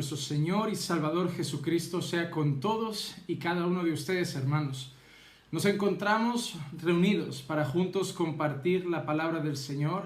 nuestro Señor y Salvador Jesucristo sea con todos y cada uno de ustedes, hermanos. Nos encontramos reunidos para juntos compartir la palabra del Señor,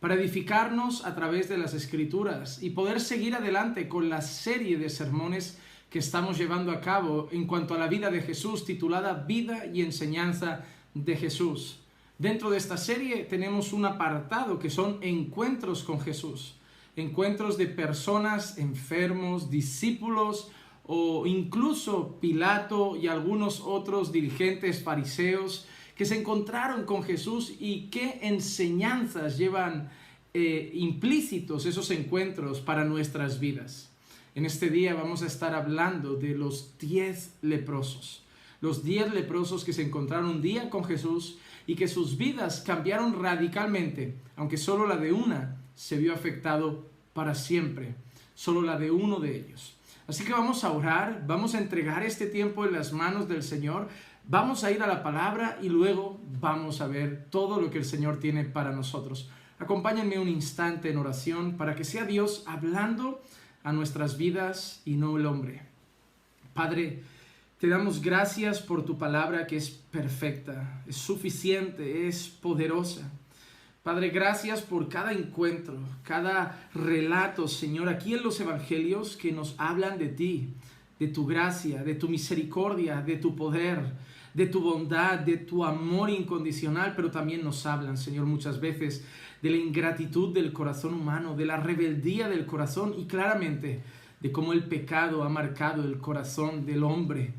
para edificarnos a través de las Escrituras y poder seguir adelante con la serie de sermones que estamos llevando a cabo en cuanto a la vida de Jesús, titulada Vida y Enseñanza de Jesús. Dentro de esta serie tenemos un apartado que son encuentros con Jesús encuentros de personas enfermos, discípulos o incluso Pilato y algunos otros dirigentes fariseos que se encontraron con Jesús y qué enseñanzas llevan eh, implícitos esos encuentros para nuestras vidas. En este día vamos a estar hablando de los diez leprosos. Los diez leprosos que se encontraron un día con Jesús y que sus vidas cambiaron radicalmente, aunque solo la de una se vio afectado para siempre, solo la de uno de ellos. Así que vamos a orar, vamos a entregar este tiempo en las manos del Señor, vamos a ir a la palabra y luego vamos a ver todo lo que el Señor tiene para nosotros. Acompáñenme un instante en oración para que sea Dios hablando a nuestras vidas y no el hombre. Padre, te damos gracias por tu palabra que es perfecta, es suficiente, es poderosa. Padre, gracias por cada encuentro, cada relato, Señor, aquí en los Evangelios que nos hablan de ti, de tu gracia, de tu misericordia, de tu poder, de tu bondad, de tu amor incondicional, pero también nos hablan, Señor, muchas veces de la ingratitud del corazón humano, de la rebeldía del corazón y claramente de cómo el pecado ha marcado el corazón del hombre.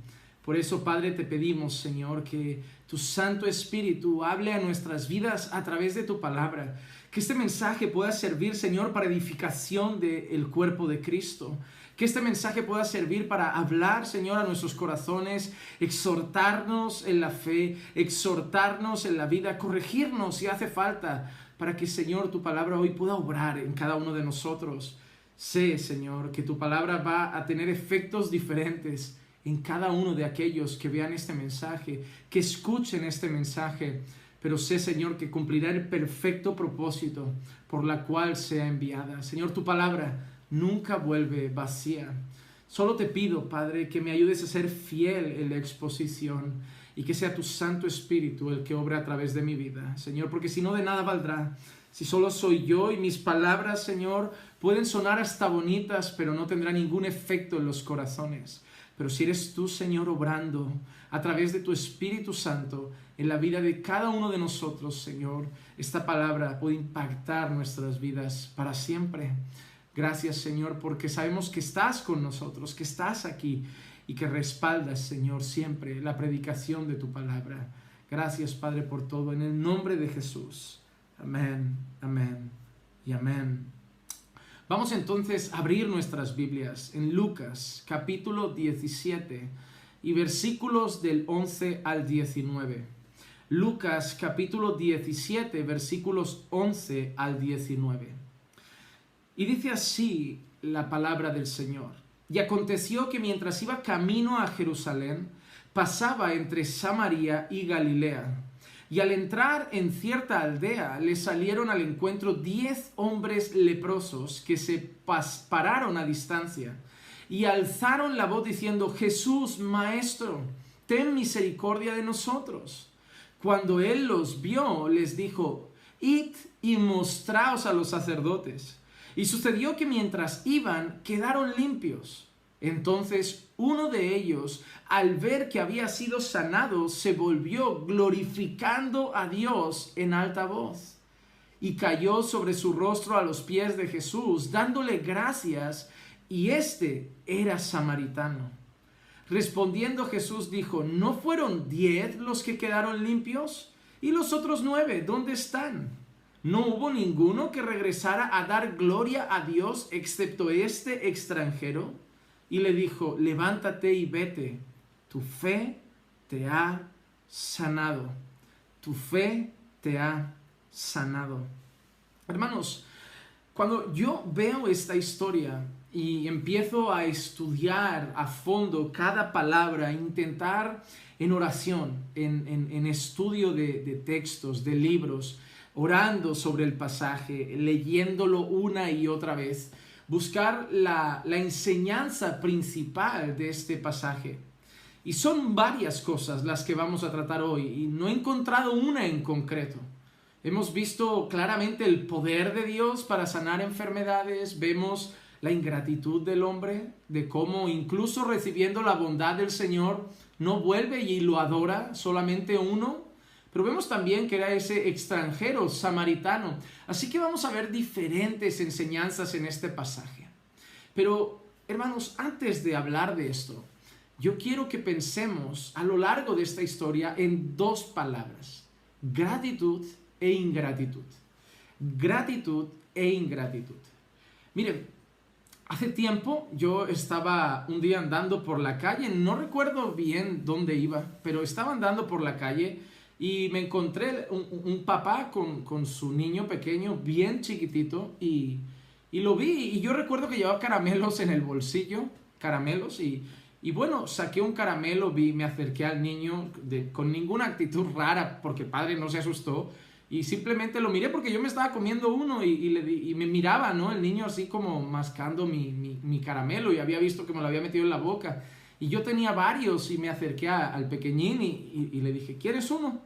Por eso, Padre, te pedimos, Señor, que tu Santo Espíritu hable a nuestras vidas a través de tu palabra. Que este mensaje pueda servir, Señor, para edificación del cuerpo de Cristo. Que este mensaje pueda servir para hablar, Señor, a nuestros corazones, exhortarnos en la fe, exhortarnos en la vida, corregirnos si hace falta, para que, Señor, tu palabra hoy pueda obrar en cada uno de nosotros. Sé, Señor, que tu palabra va a tener efectos diferentes en cada uno de aquellos que vean este mensaje, que escuchen este mensaje. Pero sé, Señor, que cumplirá el perfecto propósito por la cual sea enviada. Señor, tu palabra nunca vuelve vacía. Solo te pido, Padre, que me ayudes a ser fiel en la exposición y que sea tu Santo Espíritu el que obra a través de mi vida, Señor, porque si no de nada valdrá. Si solo soy yo y mis palabras, Señor, pueden sonar hasta bonitas, pero no tendrá ningún efecto en los corazones. Pero si eres tú, Señor, obrando a través de tu Espíritu Santo en la vida de cada uno de nosotros, Señor, esta palabra puede impactar nuestras vidas para siempre. Gracias, Señor, porque sabemos que estás con nosotros, que estás aquí y que respaldas, Señor, siempre la predicación de tu palabra. Gracias, Padre, por todo. En el nombre de Jesús. Amén, amén y amén. Vamos entonces a abrir nuestras Biblias en Lucas capítulo 17 y versículos del 11 al 19. Lucas capítulo 17 versículos 11 al 19. Y dice así la palabra del Señor. Y aconteció que mientras iba camino a Jerusalén, pasaba entre Samaria y Galilea y al entrar en cierta aldea le salieron al encuentro diez hombres leprosos que se pararon a distancia y alzaron la voz diciendo, Jesús, Maestro, ten misericordia de nosotros. Cuando él los vio, les dijo, Id y mostraos a los sacerdotes. Y sucedió que mientras iban, quedaron limpios. Entonces uno de ellos, al ver que había sido sanado, se volvió glorificando a Dios en alta voz y cayó sobre su rostro a los pies de Jesús, dándole gracias, y éste era samaritano. Respondiendo Jesús dijo, ¿no fueron diez los que quedaron limpios? ¿Y los otros nueve, dónde están? ¿No hubo ninguno que regresara a dar gloria a Dios excepto este extranjero? Y le dijo, levántate y vete, tu fe te ha sanado, tu fe te ha sanado. Hermanos, cuando yo veo esta historia y empiezo a estudiar a fondo cada palabra, intentar en oración, en, estudio de, de textos, de libros, orando sobre el pasaje, leyéndolo una y otra vez, buscar la, la enseñanza principal de este pasaje. Y son varias cosas las que vamos a tratar hoy y no he encontrado una en concreto. Hemos visto claramente el poder de Dios para sanar enfermedades, vemos la ingratitud del hombre, de cómo incluso recibiendo la bondad del Señor, no vuelve y lo adora solamente uno. Pero vemos también que era ese extranjero samaritano. Así que vamos a ver diferentes enseñanzas en este pasaje. Pero, hermanos, antes de hablar de esto, yo quiero que pensemos a lo largo de esta historia en dos palabras, gratitud e ingratitud. Gratitud e ingratitud. Miren, hace tiempo yo estaba un día andando por la calle, no recuerdo bien dónde iba, pero estaba andando por la calle y me encontré un, papá con, su niño pequeño, bien chiquitito, y, y lo vi y yo recuerdo que llevaba caramelos en el bolsillo, caramelos, y, y bueno, saqué un caramelo, vi, me acerqué al niño con ninguna actitud rara, porque padre no se asustó, y simplemente lo miré porque yo me estaba comiendo uno y, y me miraba, ¿no? El niño así como mascando mi, mi, caramelo y había visto que me lo había metido en la boca. Y yo tenía varios y me acerqué al pequeñín y, y, le dije, ¿quieres uno?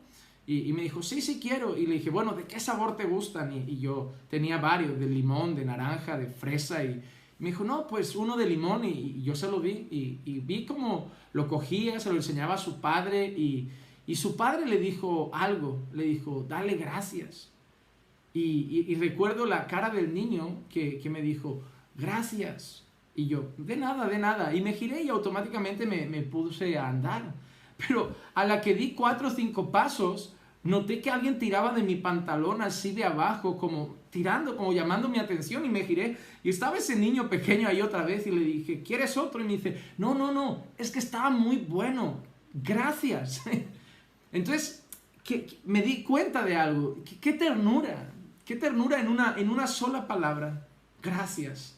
Y, me dijo, sí, sí quiero. Y le dije, bueno, ¿de qué sabor te gustan? Y, yo tenía varios, de limón, de naranja, de fresa. Y me dijo, no, pues uno de limón. Y, yo se lo vi. Y, vi como lo cogía, se lo enseñaba a su padre. Y, y su padre le dijo algo, le dijo, dale gracias. Y, recuerdo la cara del niño que, me dijo, gracias. Y yo, de nada, de nada. Y me giré y automáticamente me, me puse a andar. Pero a la que di cuatro o cinco pasos, noté que alguien tiraba de mi pantalón así de abajo, como tirando, como llamando mi atención y me giré. Y estaba ese niño pequeño ahí otra vez y le dije, ¿quieres otro? Y me dice, no, no, no, es que estaba muy bueno. Gracias. Entonces, me di cuenta de algo. ¿Qué, ternura, qué ternura en una, en una sola palabra. Gracias.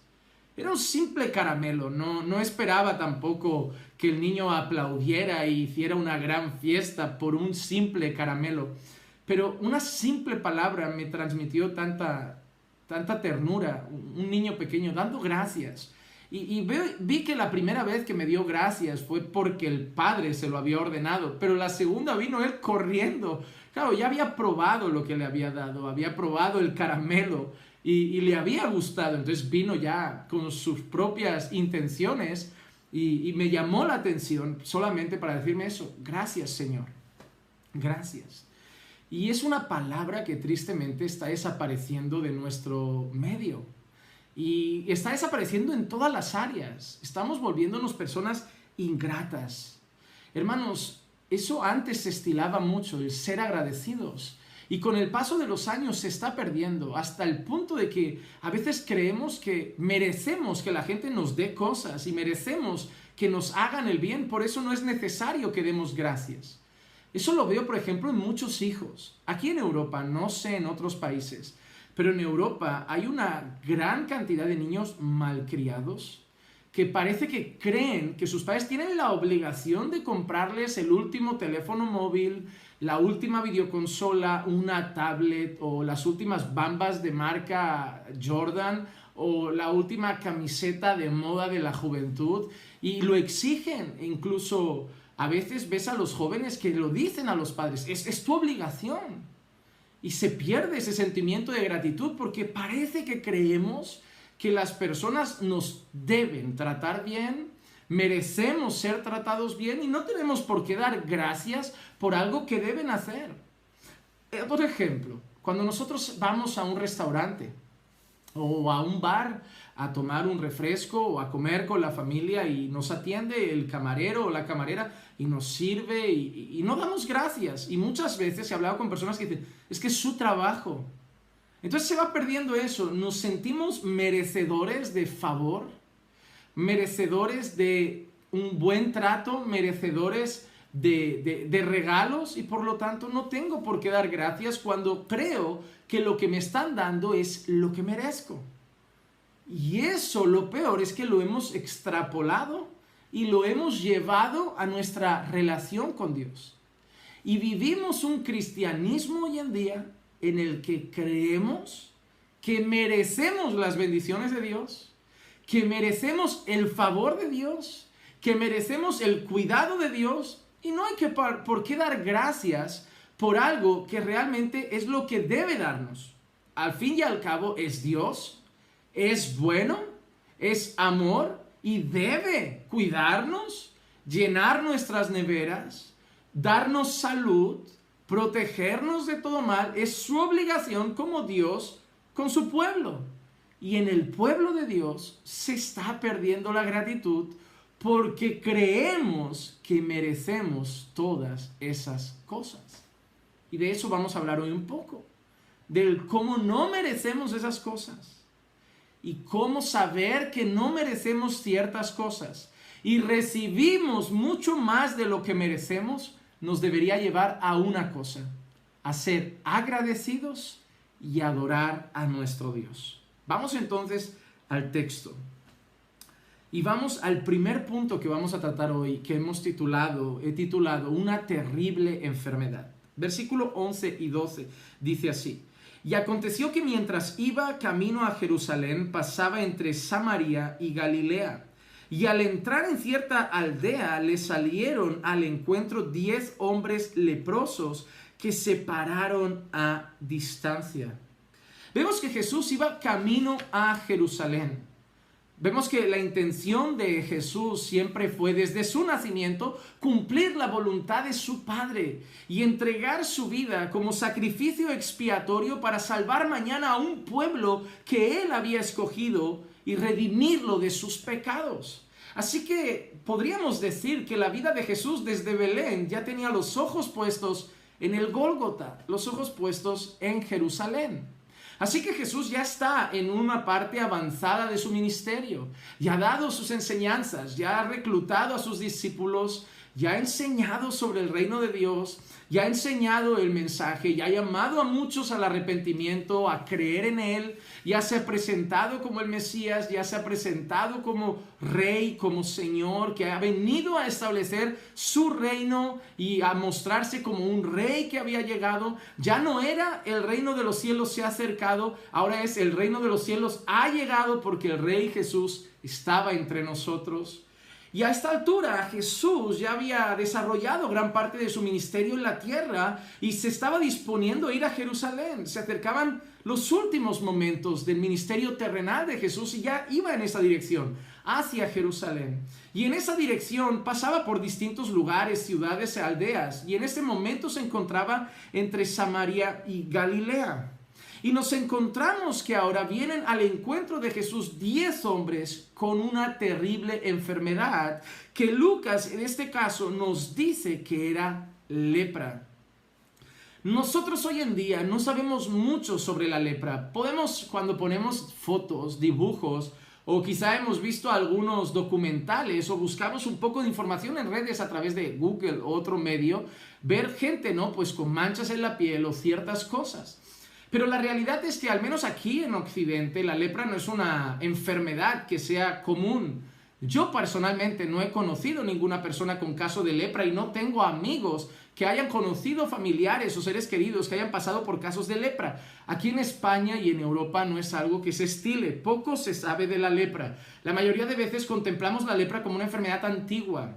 Era un simple caramelo, no, no esperaba tampoco que el niño aplaudiera y hiciera una gran fiesta por un simple caramelo. Pero una simple palabra me transmitió tanta, tanta ternura, un niño pequeño dando gracias. Y, vi que la primera vez que me dio gracias fue porque el padre se lo había ordenado, pero la segunda vino él corriendo. Claro, ya había probado lo que le había dado, había probado el caramelo y, le había gustado, entonces vino ya con sus propias intenciones y, me llamó la atención solamente para decirme eso, gracias Señor, gracias. Y es una palabra que tristemente está desapareciendo de nuestro medio. Y está desapareciendo en todas las áreas. Estamos volviéndonos personas ingratas. Hermanos, eso antes se estilaba mucho, el ser agradecidos. Y con el paso de los años se está perdiendo hasta el punto de que a veces creemos que merecemos que la gente nos dé cosas y merecemos que nos hagan el bien. Por eso no es necesario que demos gracias. Eso lo veo, por ejemplo, en muchos hijos. Aquí en Europa, no sé en otros países, pero en Europa hay una gran cantidad de niños malcriados que parece que creen que sus padres tienen la obligación de comprarles el último teléfono móvil, la última videoconsola, una tablet o las últimas bambas de marca Jordan o la última camiseta de moda de la juventud y lo exigen. Incluso a veces ves a los jóvenes que lo dicen a los padres, es, es tu obligación. Y se pierde ese sentimiento de gratitud porque parece que creemos que las personas nos deben tratar bien, merecemos ser tratados bien y no tenemos por qué dar gracias por algo que deben hacer. Eh, por ejemplo, cuando nosotros vamos a un restaurante o a un bar a tomar un refresco o a comer con la familia y nos atiende el camarero o la camarera y nos sirve y, no damos gracias. Y muchas veces he hablado con personas que dicen, es que es su trabajo. Entonces se va perdiendo eso. Nos sentimos merecedores de favor, merecedores de un buen trato, merecedores de, de, regalos y por lo tanto no tengo por qué dar gracias cuando creo que lo que me están dando es lo que merezco. Y eso, lo peor, es que lo hemos extrapolado y lo hemos llevado a nuestra relación con Dios. Y vivimos un cristianismo hoy en día en el que creemos que merecemos las bendiciones de Dios, que merecemos el favor de Dios, que merecemos el cuidado de Dios y no hay que por qué dar gracias por algo que realmente es lo que debe darnos. Al fin y al cabo es Dios, es bueno, es amor y debe cuidarnos, llenar nuestras neveras, darnos salud, protegernos de todo mal. Es su obligación como Dios con su pueblo. Y en el pueblo de Dios se está perdiendo la gratitud porque creemos que merecemos todas esas cosas. Y de eso vamos a hablar hoy un poco, del cómo no merecemos esas cosas y cómo saber que no merecemos ciertas cosas y recibimos mucho más de lo que merecemos, nos debería llevar a una cosa, a ser agradecidos y adorar a nuestro Dios. Vamos entonces al texto. Y vamos al primer punto que vamos a tratar hoy, que hemos titulado, he titulado Una terrible enfermedad. Versículo 11 y 12 dice así. Y aconteció que mientras iba camino a Jerusalén, pasaba entre Samaria y Galilea. Y al entrar en cierta aldea, le salieron al encuentro diez hombres leprosos que se pararon a distancia. Vemos que Jesús iba camino a Jerusalén. Vemos que la intención de Jesús siempre fue desde su nacimiento cumplir la voluntad de su Padre y entregar su vida como sacrificio expiatorio para salvar mañana a un pueblo que él había escogido y redimirlo de sus pecados. Así que podríamos decir que la vida de Jesús desde Belén ya tenía los ojos puestos en el Gólgota, los ojos puestos en Jerusalén. Así que Jesús ya está en una parte avanzada de su ministerio, ya ha dado sus enseñanzas, ya ha reclutado a sus discípulos, ya ha enseñado sobre el reino de Dios, ya ha enseñado el mensaje, ya ha llamado a muchos al arrepentimiento, a creer en Él, ya se ha presentado como el Mesías, ya se ha presentado como Rey, como Señor, que ha venido a establecer su reino y a mostrarse como un Rey que había llegado. Ya no era el reino de los cielos se ha acercado, ahora es el reino de los cielos ha llegado porque el Rey Jesús estaba entre nosotros. Y a esta altura Jesús ya había desarrollado gran parte de su ministerio en la tierra y se estaba disponiendo a ir a Jerusalén. Se acercaban los últimos momentos del ministerio terrenal de Jesús y ya iba en esa dirección, hacia Jerusalén. Y en esa dirección pasaba por distintos lugares, ciudades e aldeas. Y en ese momento se encontraba entre Samaria y Galilea. Y nos encontramos que ahora vienen al encuentro de Jesús diez hombres con una terrible enfermedad que Lucas en este caso nos dice que era lepra. Nosotros hoy en día no sabemos mucho sobre la lepra. Podemos, cuando ponemos fotos, dibujos, o quizá hemos visto algunos documentales o buscamos un poco de información en redes a través de Google o otro medio, ver gente, ¿no? Pues con manchas en la piel o ciertas cosas. Pero la realidad es que al menos aquí en Occidente la lepra no es una enfermedad que sea común. Yo personalmente no he conocido ninguna persona con caso de lepra y no tengo amigos que hayan conocido familiares o seres queridos que hayan pasado por casos de lepra. Aquí en España y en Europa no es algo que se estile, poco se sabe de la lepra. La mayoría de veces contemplamos la lepra como una enfermedad antigua,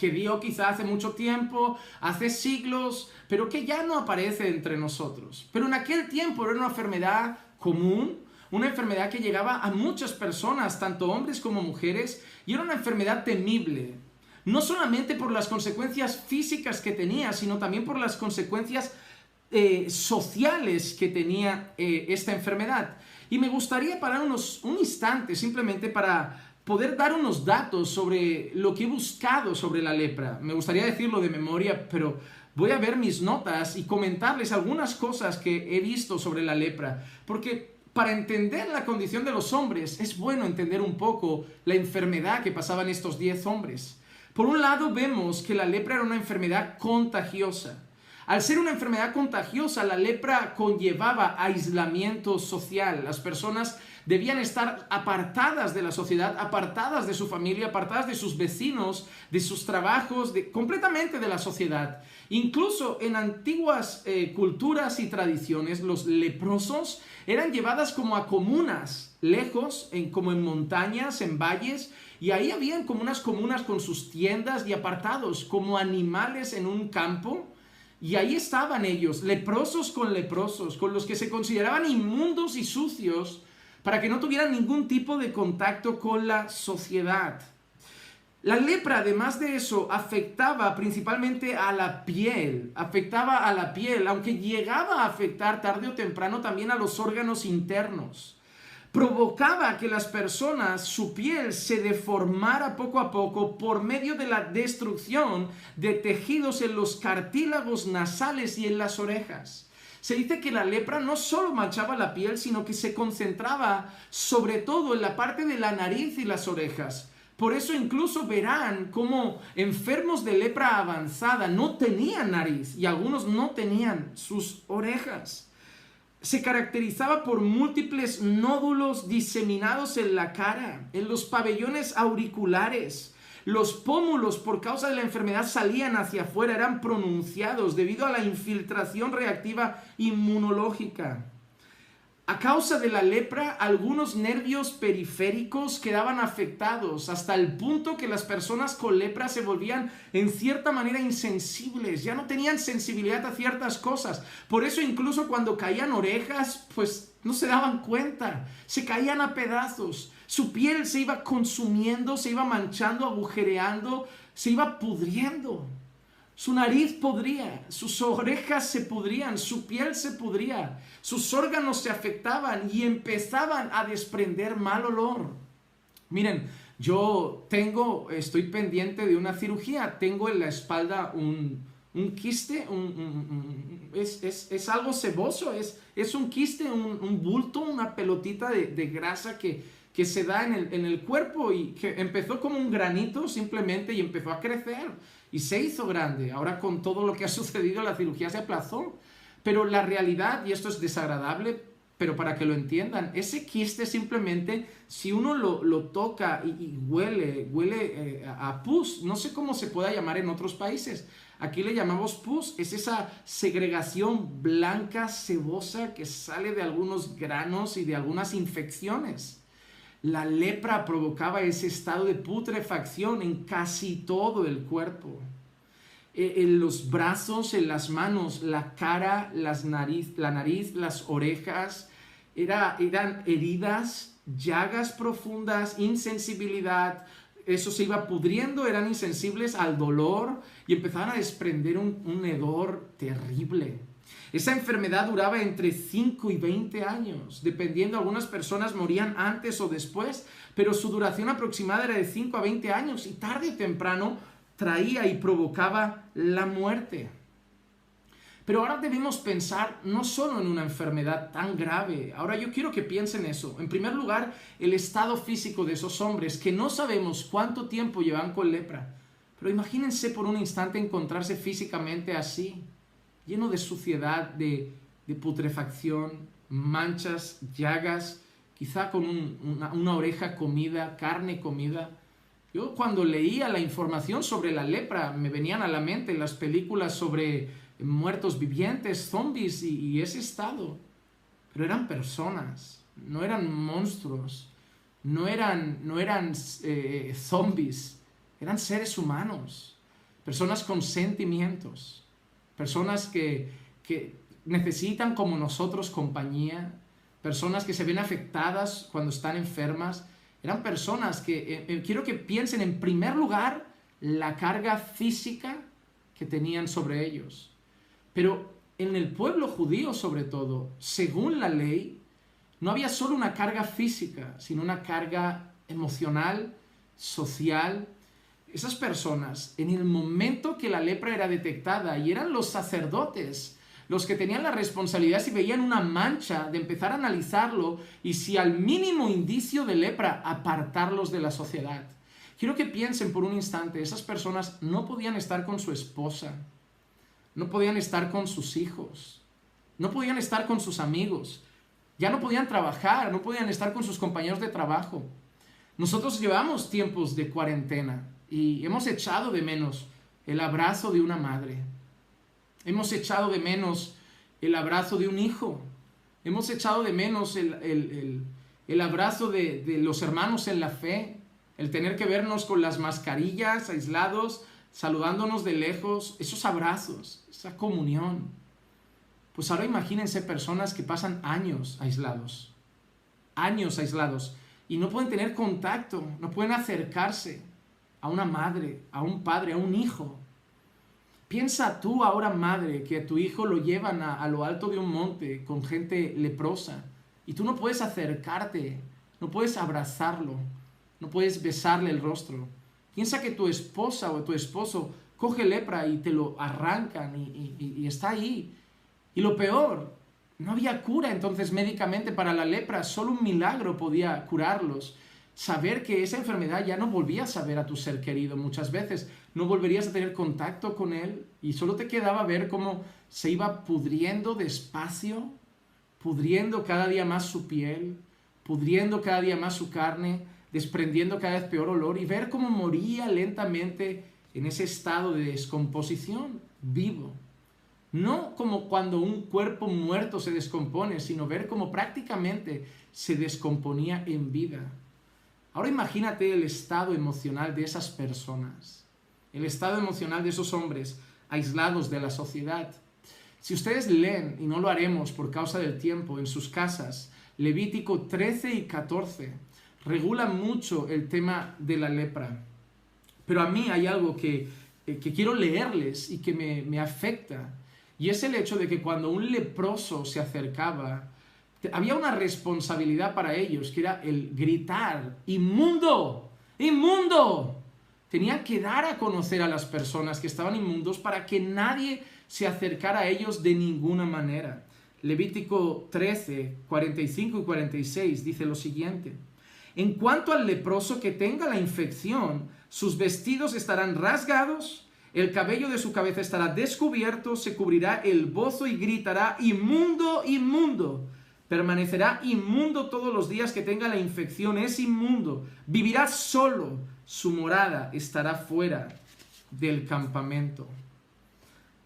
que dio quizá hace mucho tiempo, hace siglos, pero que ya no aparece entre nosotros. Pero en aquel tiempo era una enfermedad común, una enfermedad que llegaba a muchas personas, tanto hombres como mujeres, y era una enfermedad temible. No solamente por las consecuencias físicas que tenía, sino también por las consecuencias eh, sociales que tenía eh, esta enfermedad. Y me gustaría parar unos, un instante simplemente para poder dar unos datos sobre lo que he buscado sobre la lepra. Me gustaría decirlo de memoria, pero voy a ver mis notas y comentarles algunas cosas que he visto sobre la lepra, porque para entender la condición de los hombres es bueno entender un poco la enfermedad que pasaban estos diez hombres. Por un lado vemos que la lepra era una enfermedad contagiosa. Al ser una enfermedad contagiosa, la lepra conllevaba aislamiento social. Las personas debían estar apartadas de la sociedad, apartadas de su familia, apartadas de sus vecinos, de sus trabajos, completamente de la sociedad. Incluso en antiguas eh, culturas y tradiciones, los leprosos eran llevadas como a comunas, lejos, en, como en montañas, en valles, y ahí habían como unas comunas con sus tiendas y apartados, como animales en un campo. Y ahí estaban ellos, leprosos con leprosos, con los que se consideraban inmundos y sucios, para que no tuvieran ningún tipo de contacto con la sociedad. La lepra, además de eso, afectaba principalmente a la piel, afectaba a la piel, aunque llegaba a afectar tarde o temprano también a los órganos internos. Provocaba que las personas, su piel se deformara poco a poco por medio de la destrucción de tejidos en los cartílagos nasales y en las orejas. Se dice que la lepra no solo manchaba la piel, sino que se concentraba sobre todo en la parte de la nariz y las orejas. Por eso incluso verán cómo enfermos de lepra avanzada no tenían nariz y algunos no tenían sus orejas. Se caracterizaba por múltiples nódulos diseminados en la cara, en los pabellones auriculares, los pómulos por causa de la enfermedad salían hacia afuera, eran pronunciados debido a la infiltración reactiva inmunológica. A causa de la lepra, algunos nervios periféricos quedaban afectados hasta el punto que las personas con lepra se volvían en cierta manera insensibles, ya no tenían sensibilidad a ciertas cosas. Por eso incluso cuando caían orejas, pues no se daban cuenta, se caían a pedazos. Su piel se iba consumiendo, se iba manchando, agujereando, se iba pudriendo. Su nariz podría, sus orejas se pudrían, su piel se pudría, sus órganos se afectaban y empezaban a desprender mal olor. Miren, yo tengo, estoy pendiente de una cirugía, tengo en la espalda un, quiste, es, algo ceboso, es, es un quiste, un, bulto, una pelotita de grasa que, que se da en el, en el cuerpo y que empezó como un granito simplemente y empezó a crecer y se hizo grande. Ahora con todo lo que ha sucedido la cirugía se aplazó. Pero la realidad, y esto es desagradable, pero para que lo entiendan, ese quiste simplemente, si uno lo, lo toca y, huele, huele eh, a pus, no sé cómo se pueda llamar en otros países, aquí le llamamos pus, es esa segregación blanca, cebosa que sale de algunos granos y de algunas infecciones. La lepra provocaba ese estado de putrefacción en casi todo el cuerpo. E, en los brazos, en las manos, la cara, las nariz, la nariz, las orejas, era, eran heridas, llagas profundas, insensibilidad. Eso se iba pudriendo, eran insensibles al dolor y empezaban a desprender un, un hedor terrible. Esa enfermedad duraba entre 5 y 20 años, dependiendo, algunas personas morían antes o después, pero su duración aproximada era de 5 a 20 años y tarde o temprano traía y provocaba la muerte. Pero ahora debemos pensar no solo en una enfermedad tan grave, ahora yo quiero que piensen eso. En primer lugar, el estado físico de esos hombres que no sabemos cuánto tiempo llevan con lepra. Pero imagínense por un instante encontrarse físicamente así lleno de suciedad, de, putrefacción, manchas, llagas, quizá con una, oreja comida, carne comida. Yo cuando leía la información sobre la lepra me venían a la mente las películas sobre muertos vivientes, zombies y, ese estado. Pero eran personas, no eran monstruos, no eran, no eran eh, zombies, eran seres humanos, personas con sentimientos personas que, necesitan como nosotros compañía, personas que se ven afectadas cuando están enfermas. Eran personas que eh, eh, quiero que piensen en primer lugar la carga física que tenían sobre ellos. Pero en el pueblo judío sobre todo, según la ley, no había solo una carga física, sino una carga emocional, social, esas personas, en el momento que la lepra era detectada, y eran los sacerdotes los que tenían la responsabilidad si veían una mancha de empezar a analizarlo y si al mínimo indicio de lepra apartarlos de la sociedad. Quiero que piensen por un instante, esas personas no podían estar con su esposa, no podían estar con sus hijos, no podían estar con sus amigos, Ya no podían trabajar, no podían estar con sus compañeros de trabajo. Nosotros llevamos tiempos de cuarentena y hemos echado de menos el abrazo de una madre. Hemos echado de menos el abrazo de un hijo. Hemos echado de menos el, abrazo de, de los hermanos en la fe, el tener que vernos con las mascarillas, aislados, saludándonos de lejos, esos abrazos, esa comunión. Pues ahora imagínense personas que pasan años aislados, años aislados, y no pueden tener contacto, no pueden acercarse a una madre, a un padre, a un hijo. Piensa tú ahora, madre, que a tu hijo lo llevan a, a, lo alto de un monte con gente leprosa y tú no puedes acercarte, no puedes abrazarlo, no puedes besarle el rostro. Piensa que tu esposa o tu esposo coge lepra y te lo arrancan y, está ahí. Y lo peor, no había cura entonces médicamente para la lepra, solo un milagro podía curarlos. Saber que esa enfermedad ya no volvías a ver a tu ser querido muchas veces, no volverías a tener contacto con él y solo te quedaba ver cómo se iba pudriendo despacio, pudriendo cada día más su piel, pudriendo cada día más su carne, desprendiendo cada vez peor olor y ver cómo moría lentamente en ese estado de descomposición vivo. No como cuando un cuerpo muerto se descompone, sino ver cómo prácticamente se descomponía en vida. Ahora imagínate el estado emocional de esas personas, el estado emocional de esos hombres aislados de la sociedad. Si ustedes leen, y no lo haremos por causa del tiempo, en sus casas, Levítico 13 y 14, regula mucho el tema de la lepra. Pero a mí hay algo que, eh, quiero leerles y que me, me afecta. Y es el hecho de que cuando un leproso se acercaba, había una responsabilidad para ellos, que era el gritar, inmundo, inmundo. Tenían que dar a conocer a las personas que estaban inmundos para que nadie se acercara a ellos de ninguna manera. Levítico 13, 45 y 46 dice lo siguiente. En cuanto al leproso que tenga la infección, sus vestidos estarán rasgados, el cabello de su cabeza estará descubierto, se cubrirá el bozo y gritará, inmundo, inmundo. Permanecerá inmundo todos los días que tenga la infección, es inmundo. Vivirá solo, su morada estará fuera del campamento.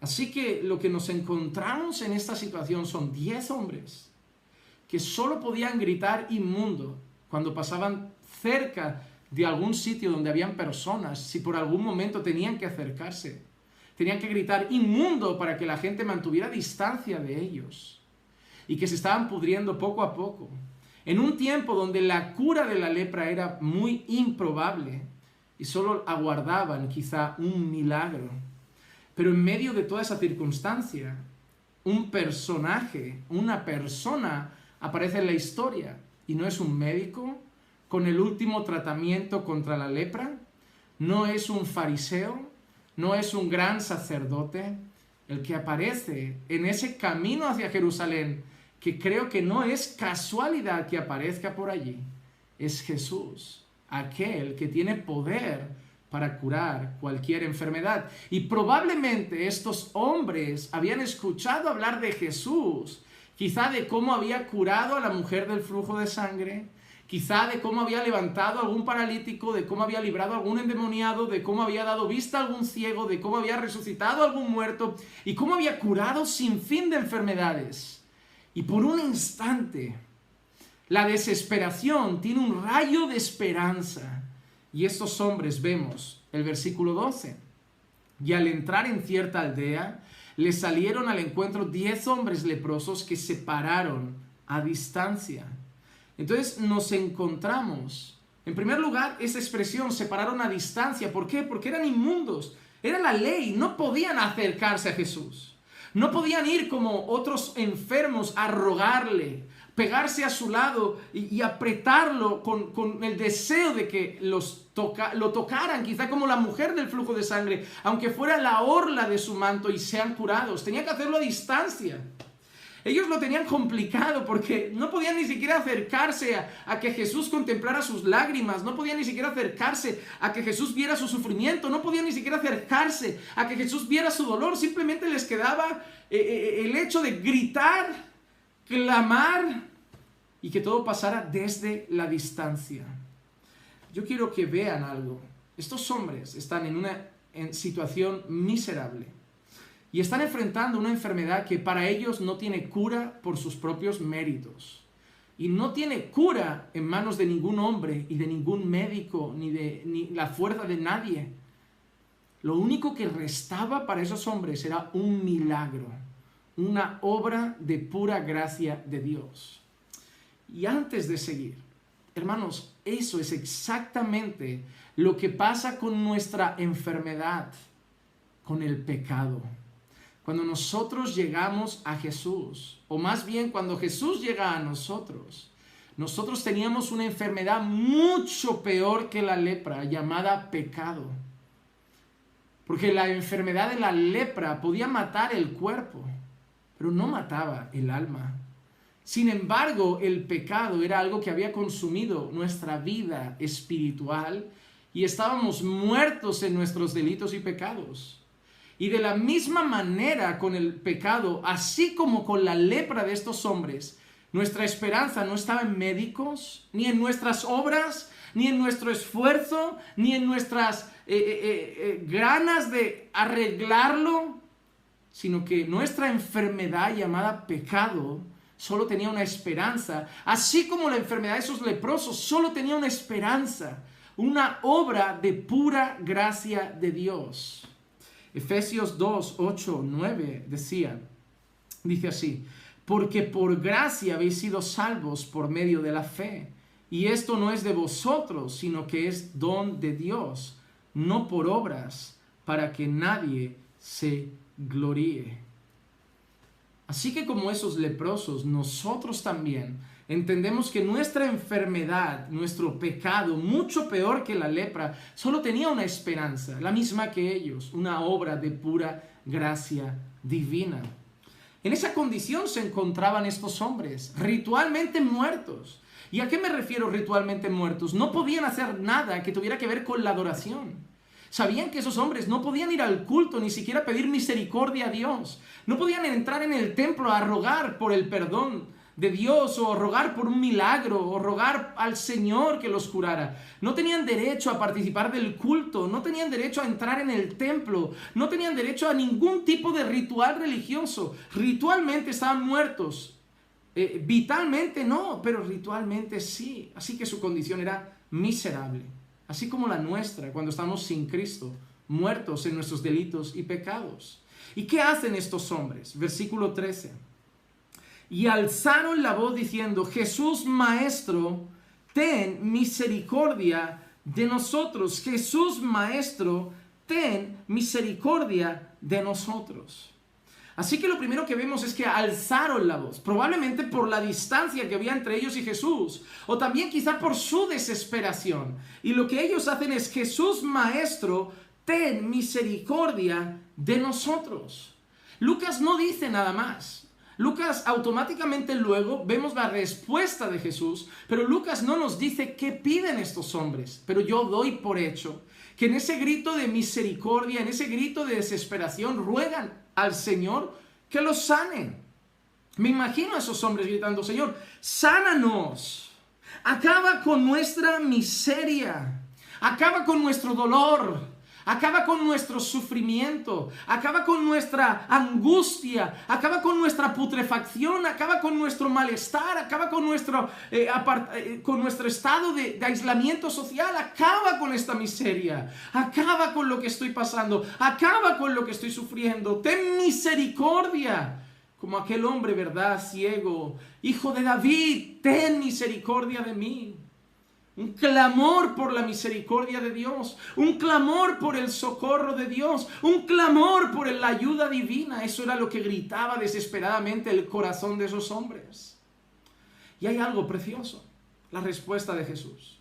Así que lo que nos encontramos en esta situación son 10 hombres que solo podían gritar inmundo cuando pasaban cerca de algún sitio donde habían personas, si por algún momento tenían que acercarse, tenían que gritar inmundo para que la gente mantuviera distancia de ellos y que se estaban pudriendo poco a poco. En un tiempo donde la cura de la lepra era muy improbable y solo aguardaban quizá un milagro. Pero en medio de toda esa circunstancia, un personaje, una persona aparece en la historia y no es un médico con el último tratamiento contra la lepra, no es un fariseo, no es un gran sacerdote, el que aparece en ese camino hacia Jerusalén, que creo que no es casualidad que aparezca por allí, es Jesús, aquel que tiene poder para curar cualquier enfermedad. Y probablemente estos hombres habían escuchado hablar de Jesús quizá de cómo había curado a la mujer del flujo de sangre, quizá de cómo había levantado a algún paralítico, de cómo había librado a algún endemoniado, de cómo había dado vista a algún ciego, de cómo había resucitado a algún muerto y cómo había curado sin fin de enfermedades. Y por un instante, la desesperación tiene un rayo de esperanza. Y estos hombres vemos el versículo 12. Y al entrar en cierta aldea, le salieron al encuentro diez hombres leprosos que se pararon a distancia. Entonces nos encontramos, en primer lugar, esa expresión, se pararon a distancia. ¿Por qué? Porque eran inmundos. Era la ley, no podían acercarse a Jesús. No podían ir como otros enfermos a rogarle, pegarse a su lado y, apretarlo con, el deseo de que los toca, lo tocaran, quizá como la mujer del flujo de sangre, aunque fuera la orla de su manto y sean curados. Tenían que hacerlo a distancia. Ellos lo tenían complicado porque no podían ni siquiera acercarse a, que Jesús contemplara sus lágrimas, no podían ni siquiera acercarse a que Jesús viera su sufrimiento, no podían ni siquiera acercarse a que Jesús viera su dolor, simplemente les quedaba eh, eh, el hecho de gritar clamar y que todo pasara desde la distancia. Yo quiero que vean algo. Estos hombres están en una situación miserable y están enfrentando una enfermedad que para ellos no tiene cura por sus propios méritos. Y no tiene cura en manos de ningún hombre y de ningún médico, ni de ni la fuerza de nadie. Lo único que restaba para esos hombres era un milagro, una obra de pura gracia de Dios. Y antes de seguir, hermanos, eso es exactamente lo que pasa con nuestra enfermedad, con el pecado. Cuando nosotros llegamos a Jesús, o más bien cuando Jesús llega a nosotros, nosotros teníamos una enfermedad mucho peor que la lepra, llamada pecado. Porque la enfermedad de la lepra podía matar el cuerpo, pero no mataba el alma. Sin embargo, el pecado era algo que había consumido nuestra vida espiritual y estábamos muertos en nuestros delitos y pecados. Y de la misma manera con el pecado, así como con la lepra de estos hombres, nuestra esperanza no estaba en médicos, ni en nuestras obras, ni en nuestro esfuerzo, ni en nuestras eh, eh, eh, ganas de arreglarlo, sino que nuestra enfermedad llamada pecado solo tenía una esperanza, así como la enfermedad de esos leprosos solo tenía una esperanza, una obra de pura gracia de Dios. Efesios 2, 8, 9 decía, dice así, porque por gracia habéis sido salvos por medio de la fe. Y esto no es de vosotros, sino que es don de Dios, no por obras, para que nadie se gloríe. Así que como esos leprosos, nosotros también entendemos que nuestra enfermedad, nuestro pecado, mucho peor que la lepra, solo tenía una esperanza, la misma que ellos, una obra de pura gracia divina. En esa condición se encontraban estos hombres, ritualmente muertos. ¿Y a qué me refiero ritualmente muertos? No podían hacer nada que tuviera que ver con la adoración. Sabían que esos hombres no podían ir al culto, ni siquiera pedir misericordia a Dios. No podían entrar en el templo a rogar por el perdón de Dios o rogar por un milagro o rogar al Señor que los curara. No tenían derecho a participar del culto, no tenían derecho a entrar en el templo, no tenían derecho a ningún tipo de ritual religioso. Ritualmente estaban muertos. Eh, vitalmente no, pero ritualmente sí. Así que su condición era miserable, así como la nuestra cuando estamos sin Cristo, muertos en nuestros delitos y pecados. ¿Y qué hacen estos hombres? Versículo 13 y alzaron la voz diciendo, Jesús Maestro, ten misericordia de nosotros. Jesús Maestro, ten misericordia de nosotros. Así que lo primero que vemos es que alzaron la voz, probablemente por la distancia que había entre ellos y Jesús, o también quizá por su desesperación. Y lo que ellos hacen es, Jesús Maestro, ten misericordia de nosotros. Lucas no dice nada más. Lucas automáticamente luego vemos la respuesta de Jesús, pero Lucas no nos dice qué piden estos hombres, pero yo doy por hecho que en ese grito de misericordia, en ese grito de desesperación, ruegan al Señor que los sanen. Me imagino a esos hombres gritando, Señor, sánanos, acaba con nuestra miseria, acaba con nuestro dolor, acaba con nuestro sufrimiento, acaba con nuestra angustia, acaba con nuestra putrefacción, acaba con nuestro malestar, acaba con nuestro, eh, eh, con nuestro estado de, de aislamiento social, acaba con esta miseria, acaba con lo que estoy pasando, acaba con lo que estoy sufriendo, ten misericordia como aquel hombre, ¿verdad? Ciego, hijo de David, ten misericordia de mí un clamor por la misericordia de Dios, un clamor por el socorro de Dios, un clamor por la ayuda divina. Eso era lo que gritaba desesperadamente el corazón de esos hombres. Y hay algo precioso, la respuesta de Jesús.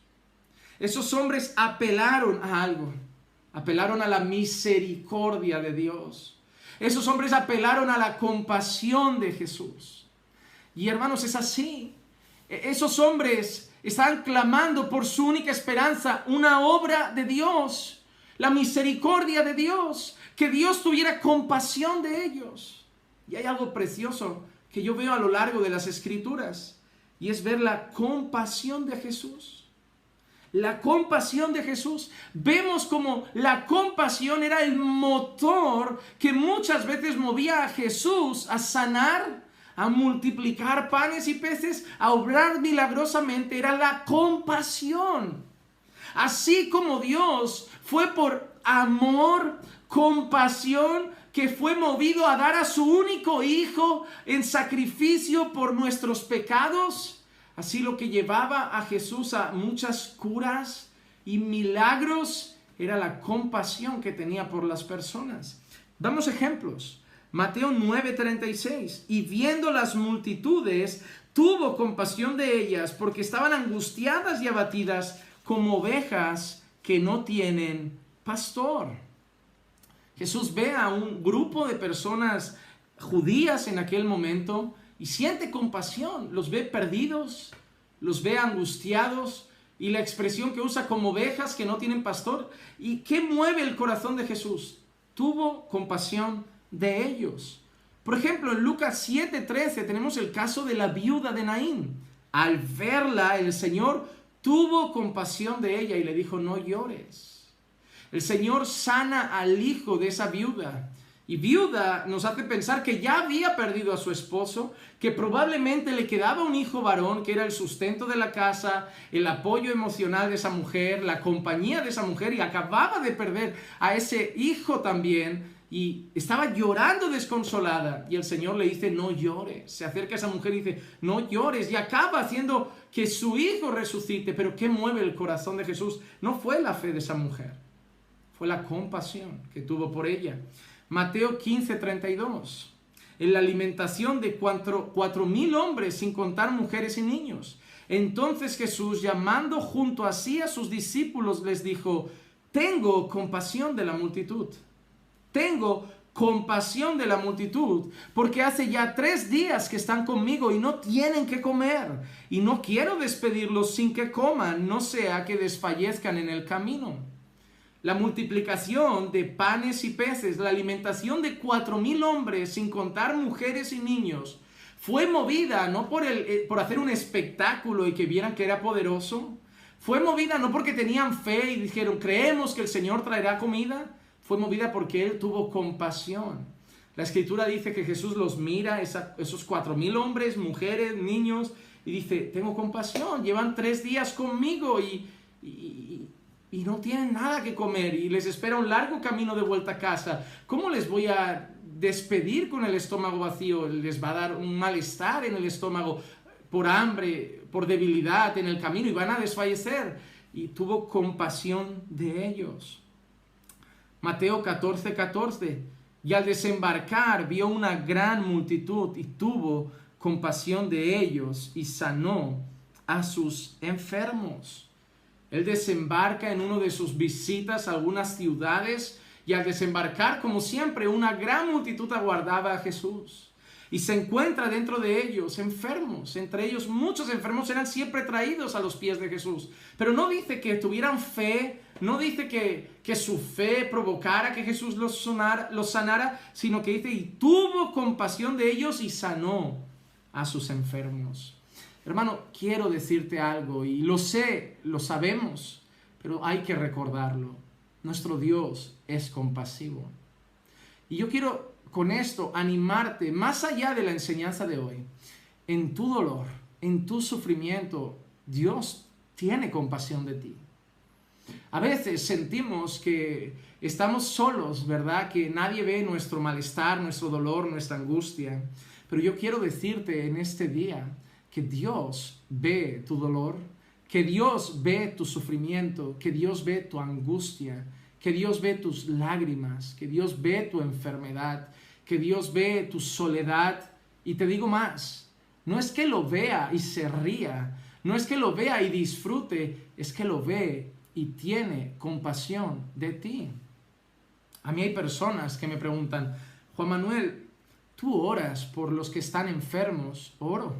Esos hombres apelaron a algo, apelaron a la misericordia de Dios. Esos hombres apelaron a la compasión de Jesús. Y hermanos, es así. E-, esos hombres Estaban clamando por su única esperanza, una obra de Dios, la misericordia de Dios, que Dios tuviera compasión de ellos. Y hay algo precioso que yo veo a lo largo de las escrituras, y es ver la compasión de Jesús. La compasión de Jesús. Vemos como la compasión era el motor que muchas veces movía a Jesús a sanar, a multiplicar panes y peces, a obrar milagrosamente. Era la compasión. Así como Dios fue por amor, compasión, que fue movido a dar a su único hijo en sacrificio por nuestros pecados. Así lo que llevaba a Jesús a muchas curas y milagros era la compasión que tenía por las personas. Damos ejemplos. Mateo 9:36. Y viendo las multitudes, tuvo compasión de ellas porque estaban angustiadas y abatidas como ovejas que no tienen pastor. Jesús ve a un grupo de personas judías en aquel momento y siente compasión, los ve perdidos, los ve angustiados y la expresión que usa como ovejas que no tienen pastor. ¿Y qué mueve el corazón de Jesús? Tuvo compasión de ellos. Por ejemplo, en Lucas 7:13 tenemos el caso de la viuda de Naín. Al verla, el Señor tuvo compasión de ella y le dijo, no llores. El Señor sana al hijo de esa viuda. Y viuda nos hace pensar que ya había perdido a su esposo, que probablemente le quedaba un hijo varón, que era el sustento de la casa, el apoyo emocional de esa mujer, la compañía de esa mujer, y acababa de perder a ese hijo también, y estaba llorando desconsolada. Y el Señor le dice, no llores. Se acerca a esa mujer y dice, no llores. Y acaba haciendo que su hijo resucite. Pero ¿qué mueve el corazón de Jesús? No fue la fe de esa mujer fue la compasión que tuvo por ella. Mateo 15, 32. En la alimentación de cuatro, cuatro mil hombres, sin contar mujeres y niños. Entonces Jesús, llamando junto a sí a sus discípulos, les dijo, tengo compasión de la multitud. Tengo compasión de la multitud, porque hace ya tres días que están conmigo y no tienen que comer. Y no quiero despedirlos sin que coman, no sea que desfallezcan en el camino la multiplicación de panes y peces, la alimentación de cuatro mil hombres, sin contar mujeres y niños, fue movida no por, el, eh, por hacer un espectáculo y que vieran que era poderoso, fue movida no porque tenían fe y dijeron, creemos que el Señor traerá comida, fue movida porque Él tuvo compasión. La escritura dice que Jesús los mira, esos cuatro mil hombres, mujeres, niños, y dice, tengo compasión, llevan tres días conmigo y, y no tienen nada que comer y les espera un largo camino de vuelta a casa. ¿Cómo les voy a despedir con el estómago vacío? Les va a dar un malestar en el estómago por hambre, por debilidad en el camino y van a desfallecer. Y tuvo compasión de ellos. Mateo 14, 14. Y al desembarcar vio una gran multitud y tuvo compasión de ellos y sanó a sus enfermos. Él desembarca en uno de sus visitas a algunas ciudades y al desembarcar, como siempre, una gran multitud aguardaba a Jesús. Y se encuentra dentro de ellos enfermos. Entre ellos muchos enfermos eran siempre traídos a los pies de Jesús. Pero no dice que tuvieran fe, no dice que, que su fe provocara que Jesús los, los sanara, sino que dice, y tuvo compasión de ellos y sanó a sus enfermos. Hermano, quiero decirte algo y lo sé, lo sabemos, pero hay que recordarlo. Nuestro Dios es compasivo. Y yo quiero con esto animarte, más allá de la enseñanza de hoy, en tu dolor, en tu sufrimiento, Dios tiene compasión de ti. A veces sentimos que estamos solos, ¿verdad? Que nadie ve nuestro malestar, nuestro dolor, nuestra angustia. Pero yo quiero decirte en este día que Dios ve tu dolor, que Dios ve tu sufrimiento, que Dios ve tu angustia, que Dios ve tus lágrimas, que Dios ve tu enfermedad, que Dios ve tu soledad. Y te digo más, no es que lo vea y se ría, no es que lo vea y disfrute, es que lo ve y tiene compasión de ti. A mí hay personas que me preguntan, Juan Manuel, tú oras por los que están enfermos, oro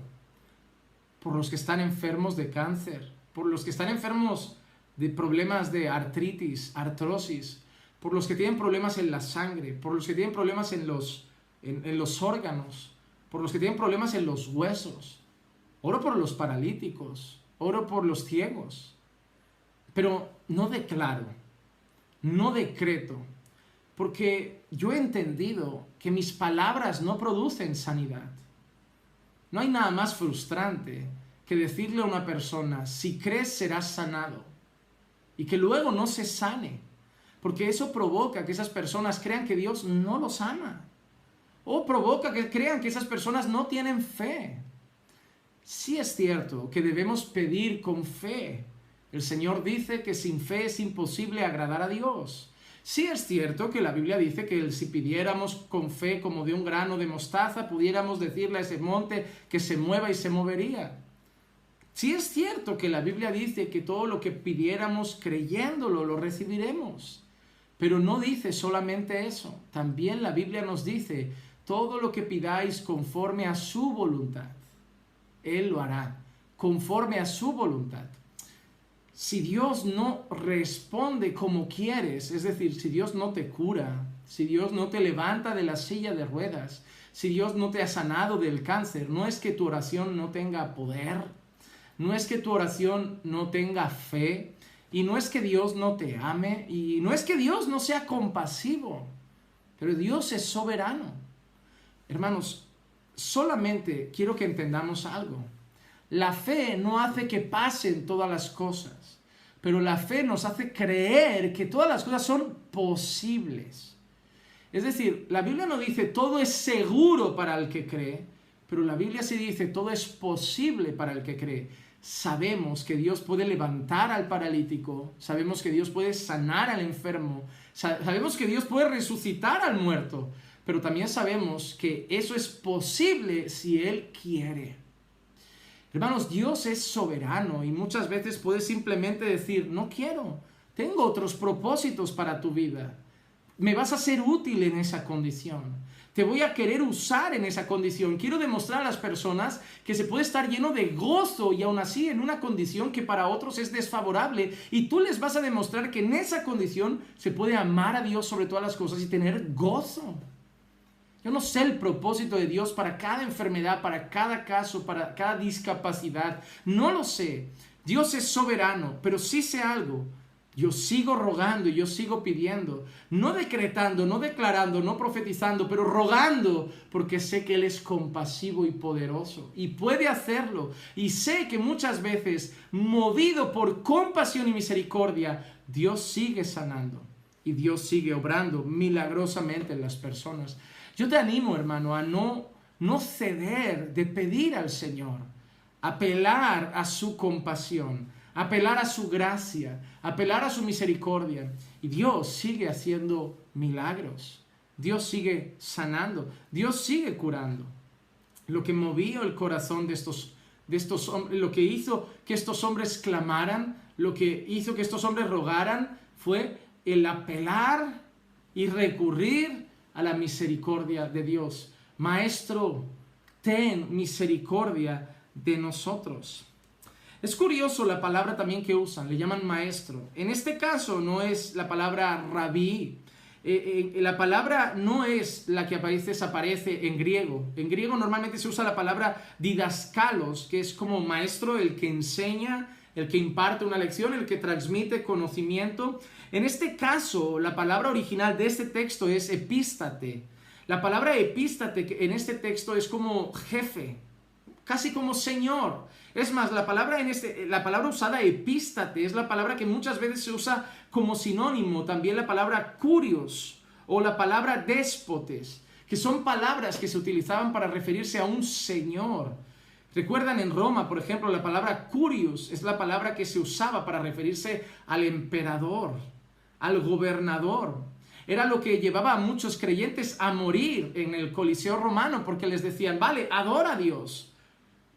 por los que están enfermos de cáncer, por los que están enfermos de problemas de artritis, artrosis, por los que tienen problemas en la sangre, por los que tienen problemas en los, en, los órganos, por los que tienen problemas en los huesos. oro por los paralíticos, oro por los ciegos, pero no declaro, no decreto, porque yo he entendido que mis palabras no producen sanidad. No hay nada más frustrante que decirle a una persona, si crees serás sanado, y que luego no se sane, porque eso provoca que esas personas crean que Dios no los ama, o provoca que crean que esas personas no tienen fe. Sí es cierto que debemos pedir con fe. El Señor dice que sin fe es imposible agradar a Dios. Sí es cierto que la Biblia dice que si pidiéramos con fe como de un grano de mostaza, pudiéramos decirle a ese monte que se mueva y se movería. Sí es cierto que la Biblia dice que todo lo que pidiéramos creyéndolo lo recibiremos. Pero no dice solamente eso. También la Biblia nos dice todo lo que pidáis conforme a su voluntad. Él lo hará, conforme a su voluntad. Si Dios no responde como quieres, es decir, si Dios no te cura, si Dios no te levanta de la silla de ruedas, si Dios no te ha sanado del cáncer, no es que tu oración no tenga poder, no es que tu oración no tenga fe y no es que Dios no te ame y no es que Dios no sea compasivo, pero Dios es soberano. Hermanos, solamente quiero que entendamos algo. La fe no hace que pasen todas las cosas, pero la fe nos hace creer que todas las cosas son posibles. Es decir, la Biblia no dice todo es seguro para el que cree, pero la Biblia sí dice todo es posible para el que cree sabemos que Dios puede levantar al paralítico, sabemos que Dios puede sanar al enfermo, sabemos que Dios puede resucitar al muerto, pero también sabemos que eso es posible si Él quiere. Hermanos, Dios es soberano y muchas veces puede simplemente decir, no quiero, tengo otros propósitos para tu vida, me vas a ser útil en esa condición. Te voy a querer usar en esa condición. Quiero demostrar a las personas que se puede estar lleno de gozo y aún así en una condición que para otros es desfavorable. Y tú les vas a demostrar que en esa condición se puede amar a Dios sobre todas las cosas y tener gozo. Yo no sé el propósito de Dios para cada enfermedad, para cada caso, para cada discapacidad. No lo sé. Dios es soberano, pero sí sé algo. Yo sigo rogando y yo sigo pidiendo, no decretando, no declarando, no profetizando, pero rogando porque sé que Él es compasivo y poderoso y puede hacerlo. Y sé que muchas veces, movido por compasión y misericordia, Dios sigue sanando y Dios sigue obrando milagrosamente en las personas. Yo te animo, hermano, a no, no ceder de pedir al Señor, apelar a su compasión apelar a su gracia, apelar a su misericordia. Y Dios sigue haciendo milagros. Dios sigue sanando. Dios sigue curando. Lo que movió el corazón de estos, de estos hombres, lo que hizo que estos hombres clamaran, lo que hizo que estos hombres rogaran, fue el apelar y recurrir a la misericordia de Dios. Maestro, ten misericordia de nosotros. Es curioso la palabra también que usan, le llaman maestro. En este caso no es la palabra rabí. Eh, eh, la palabra no es la que aparece en griego. En griego normalmente se usa la palabra didascalos, que es como maestro, el que enseña, el que imparte una lección, el que transmite conocimiento. En este caso, la palabra original de este texto es epístate. La palabra epístate en este texto es como jefe, casi como Señor. Es más, la palabra, en este, la palabra usada epístate es la palabra que muchas veces se usa como sinónimo, también la palabra curios o la palabra déspotes, que son palabras que se utilizaban para referirse a un Señor. Recuerdan en Roma, por ejemplo, la palabra curios es la palabra que se usaba para referirse al emperador, al gobernador. Era lo que llevaba a muchos creyentes a morir en el Coliseo romano porque les decían, vale, adora a Dios.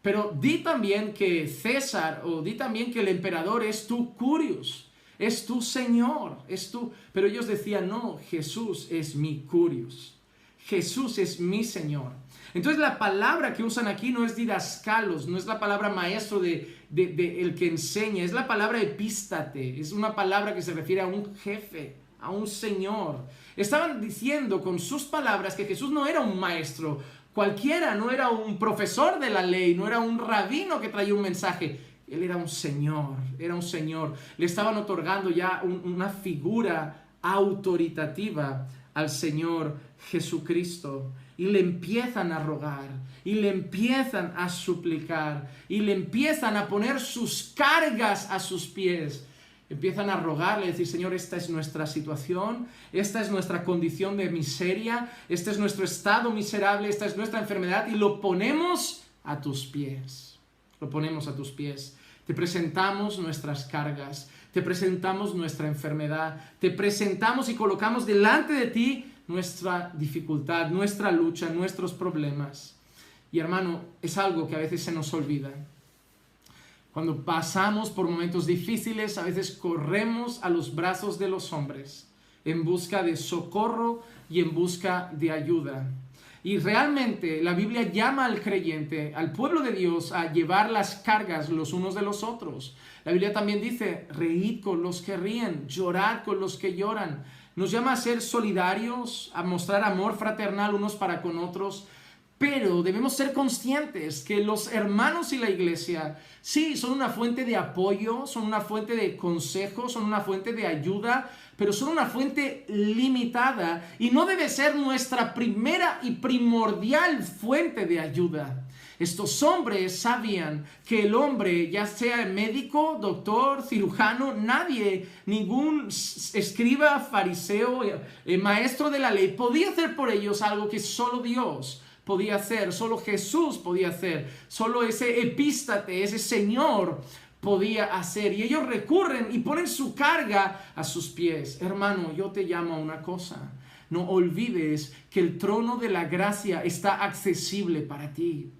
Pero di también que César o di también que el emperador es tu curios, es tu Señor, es tu... Pero ellos decían, no, Jesús es mi curios, Jesús es mi Señor. Entonces la palabra que usan aquí no es didascalos, no es la palabra maestro de, de, el que enseña, es la palabra epístate, es una palabra que se refiere a un jefe, a un Señor. Estaban diciendo con sus palabras que Jesús no era un maestro, cualquiera, no era un profesor de la ley, no era un rabino que traía un mensaje, él era un señor, era un señor. Le estaban otorgando ya una figura autoritativa al Señor Jesucristo. Y le empiezan a rogar, y le empiezan a suplicar, y le empiezan a poner sus cargas a sus pies. Empiezan a rogarle, decir, Señor, esta es nuestra situación, esta es nuestra condición de miseria, este es nuestro estado miserable, esta es nuestra enfermedad, y lo ponemos a tus pies. Lo ponemos a tus pies. Te presentamos nuestras cargas, te presentamos nuestra enfermedad, te presentamos y colocamos delante de ti nuestra dificultad, nuestra lucha, nuestros problemas. Y hermano, es algo que a veces se nos olvida. Cuando pasamos por momentos difíciles, a veces corremos a los brazos de los hombres en busca de socorro y en busca de ayuda. Y realmente la Biblia llama al creyente, al pueblo de Dios, a llevar las cargas los unos de los otros. La Biblia también dice, reíd con los que ríen, llorad con los que lloran. Nos llama a ser solidarios, a mostrar amor fraternal unos para con otros, pero debemos ser conscientes que los hermanos y la iglesia, sí, son una fuente de apoyo, son una fuente de consejo, son una fuente de ayuda, pero son una fuente limitada y no debe ser nuestra primera y primordial fuente de ayuda. Estos hombres sabían que el hombre, ya sea médico, doctor, cirujano, nadie, ningún escriba, fariseo, eh, maestro de la ley, podía hacer por ellos algo que solo Dios podía hacer, solo Jesús podía hacer, solo ese epístate, ese Señor podía hacer. Y ellos recurren y ponen su carga a sus pies. Hermano, yo te llamo a una cosa. No olvides que el trono de la gracia está accesible para ti.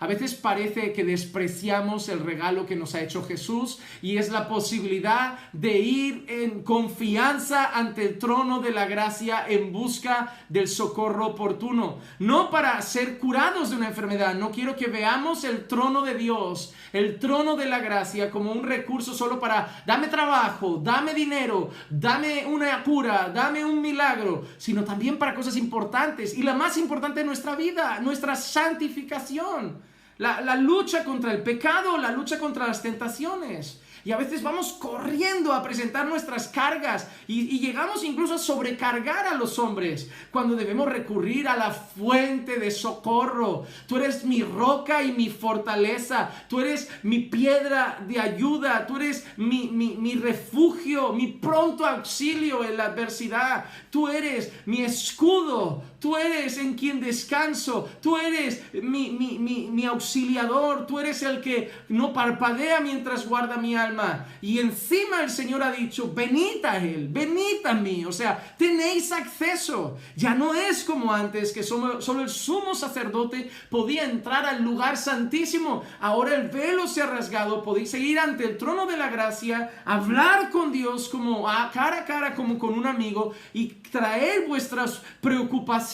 A veces parece que despreciamos el regalo que nos ha hecho Jesús y es la posibilidad de ir en confianza ante el trono de la gracia en busca del socorro oportuno. No para ser curados de una enfermedad, no quiero que veamos el trono de Dios, el trono de la gracia como un recurso solo para dame trabajo, dame dinero, dame una cura, dame un milagro, sino también para cosas importantes y la más importante de nuestra vida, nuestra santificación. La, lucha contra el pecado, la lucha contra las tentaciones. Y a veces vamos corriendo a presentar nuestras cargas y, llegamos incluso a sobrecargar a los hombres cuando debemos recurrir a la fuente de socorro. Tú eres mi roca y mi fortaleza. Tú eres mi piedra de ayuda. Tú eres mi, mi refugio, mi pronto auxilio en la adversidad. Tú eres mi escudo. Tú eres en quien descanso. Tú eres mi, mi, mi, auxiliador. Tú eres el que no parpadea mientras guarda mi alma. Y encima el Señor ha dicho, venid a Él, venid a mí. O sea, tenéis acceso. Ya no es como antes, que solo, el sumo sacerdote podía entrar al lugar santísimo. Ahora el velo se ha rasgado. Podéis ir ante el trono de la gracia, hablar con Dios como a cara a cara, como con un amigo, y traer vuestras preocupaciones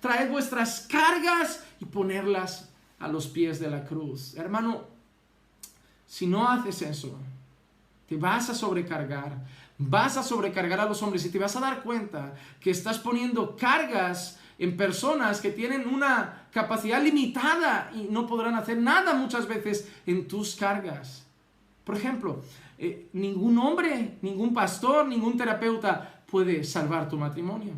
traed vuestras cargas y ponerlas a los pies de la cruz. Hermano, si no haces eso, te vas a sobrecargar, vas a sobrecargar a los hombres y te vas a dar cuenta que estás poniendo cargas en personas que tienen una capacidad limitada y no podrán hacer nada muchas veces en tus cargas. Por ejemplo, eh, ningún hombre, ningún pastor, ningún terapeuta puede salvar tu matrimonio.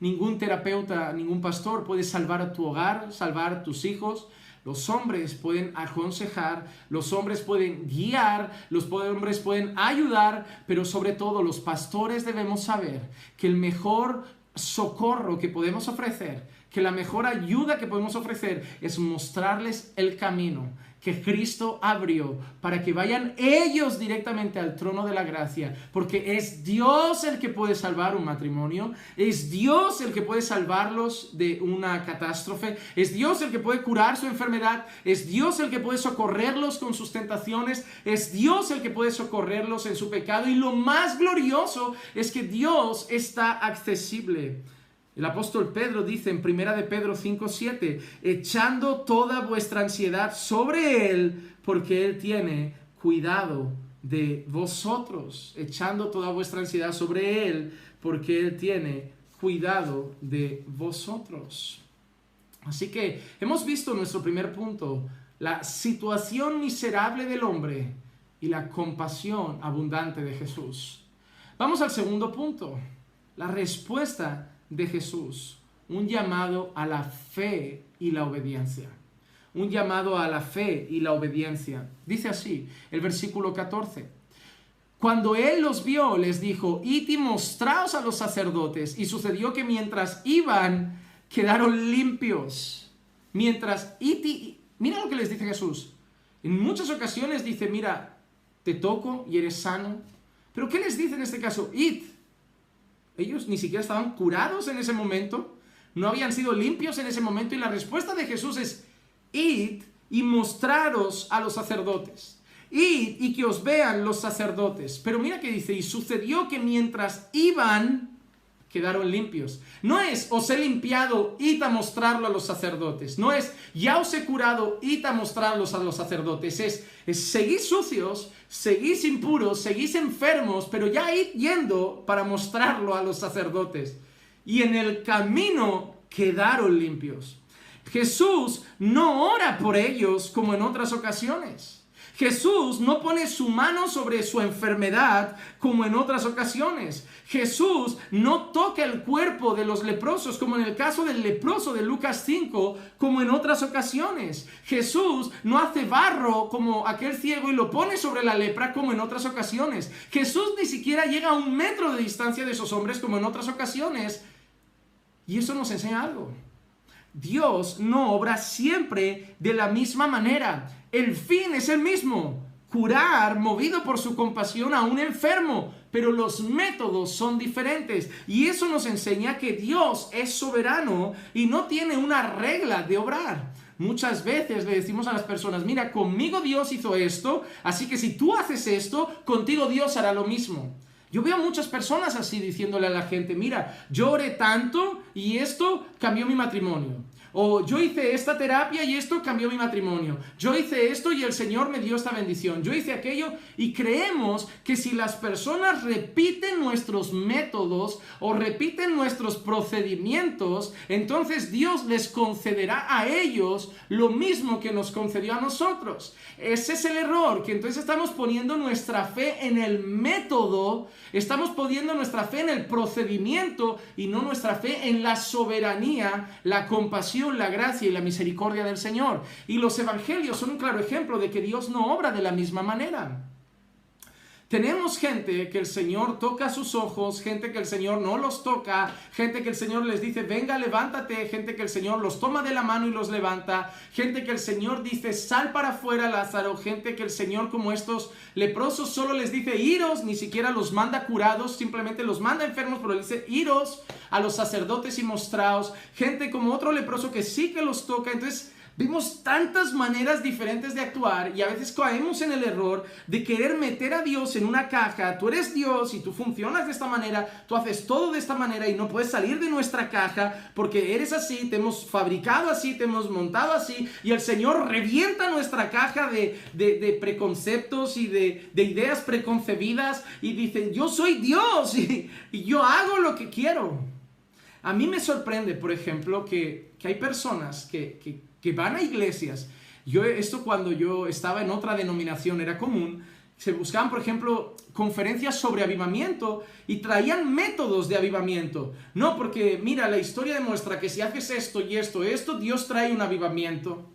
Ningún terapeuta, ningún pastor puede salvar a tu hogar, salvar a tus hijos. Los hombres pueden aconsejar, los hombres pueden guiar, los hombres pueden ayudar, pero sobre todo los pastores debemos saber que el mejor socorro que podemos ofrecer, que la mejor ayuda que podemos ofrecer es mostrarles el camino, que Cristo abrió para que vayan ellos directamente al trono de la gracia, porque es Dios el que puede salvar un matrimonio, es Dios el que puede salvarlos de una catástrofe, es Dios el que puede curar su enfermedad, es Dios el que puede socorrerlos con sus tentaciones, es Dios el que puede socorrerlos en su pecado y lo más glorioso es que Dios está accesible. El apóstol Pedro dice en primera de Pedro 5:7, echando toda vuestra ansiedad sobre él, porque él tiene cuidado de vosotros, echando toda vuestra ansiedad sobre él, porque él tiene cuidado de vosotros. Así que hemos visto nuestro primer punto, la situación miserable del hombre y la compasión abundante de Jesús. Vamos al segundo punto, la respuesta de Jesús, un llamado a la fe y la obediencia. Un llamado a la fe y la obediencia. Dice así el versículo 14. Cuando él los vio, les dijo, id y mostraos a los sacerdotes. Y sucedió que mientras iban, quedaron limpios. Mientras id Mira lo que les dice Jesús. En muchas ocasiones dice, mira, te toco y eres sano. Pero ¿qué les dice en este caso? Id. Ellos ni siquiera estaban curados en ese momento. No habían sido limpios en ese momento. Y la respuesta de Jesús es, id y mostraros a los sacerdotes. Id y que os vean los sacerdotes. Pero mira que dice, y sucedió que mientras iban, quedaron limpios. No es, os he limpiado, id a mostrarlo a los sacerdotes. No es, ya os he curado, id a mostrarlos a los sacerdotes. Es, es seguís sucios, seguís impuros, seguís enfermos, pero ya id yendo para mostrarlo a los sacerdotes. Y en el camino quedaron limpios. Jesús no ora por ellos como en otras ocasiones. Jesús no pone su mano sobre su enfermedad como en otras ocasiones. Jesús no toca el cuerpo de los leprosos como en el caso del leproso de Lucas 5 como en otras ocasiones. Jesús no hace barro como aquel ciego y lo pone sobre la lepra como en otras ocasiones. Jesús ni siquiera llega a un metro de distancia de esos hombres como en otras ocasiones. Y eso nos enseña algo. Dios no obra siempre de la misma manera. El fin es el mismo, curar movido por su compasión a un enfermo, pero los métodos son diferentes. Y eso nos enseña que Dios es soberano y no tiene una regla de obrar. Muchas veces le decimos a las personas, mira, conmigo Dios hizo esto, así que si tú haces esto, contigo Dios hará lo mismo. Yo veo muchas personas así diciéndole a la gente, mira, yo oré tanto y esto cambió mi matrimonio. O yo hice esta terapia y esto cambió mi matrimonio. Yo hice esto y el Señor me dio esta bendición. Yo hice aquello y creemos que si las personas repiten nuestros métodos o repiten nuestros procedimientos, entonces Dios les concederá a ellos lo mismo que nos concedió a nosotros. Ese es el error, que entonces estamos poniendo nuestra fe en el método, estamos poniendo nuestra fe en el procedimiento y no nuestra fe en la soberanía, la compasión la gracia y la misericordia del Señor. Y los evangelios son un claro ejemplo de que Dios no obra de la misma manera. Tenemos gente que el Señor toca sus ojos, gente que el Señor no los toca, gente que el Señor les dice, venga, levántate, gente que el Señor los toma de la mano y los levanta, gente que el Señor dice, sal para afuera, Lázaro, gente que el Señor como estos leprosos solo les dice, iros, ni siquiera los manda curados, simplemente los manda enfermos, pero le dice, iros a los sacerdotes y mostraos, gente como otro leproso que sí que los toca, entonces Vemos tantas maneras diferentes de actuar y a veces caemos en el error de querer meter a Dios en una caja. Tú eres Dios y tú funcionas de esta manera, tú haces todo de esta manera y no puedes salir de nuestra caja porque eres así, te hemos fabricado así, te hemos montado así y el Señor revienta nuestra caja de, preconceptos y de, ideas preconcebidas y dice, yo soy Dios y, yo hago lo que quiero. A mí me sorprende, por ejemplo, que, hay personas que, que van a iglesias. Yo, esto cuando yo estaba en otra denominación era común. Se buscaban, por ejemplo, conferencias sobre avivamiento y traían métodos de avivamiento. No, porque mira, la historia demuestra que si haces esto y esto, esto, Dios trae un avivamiento.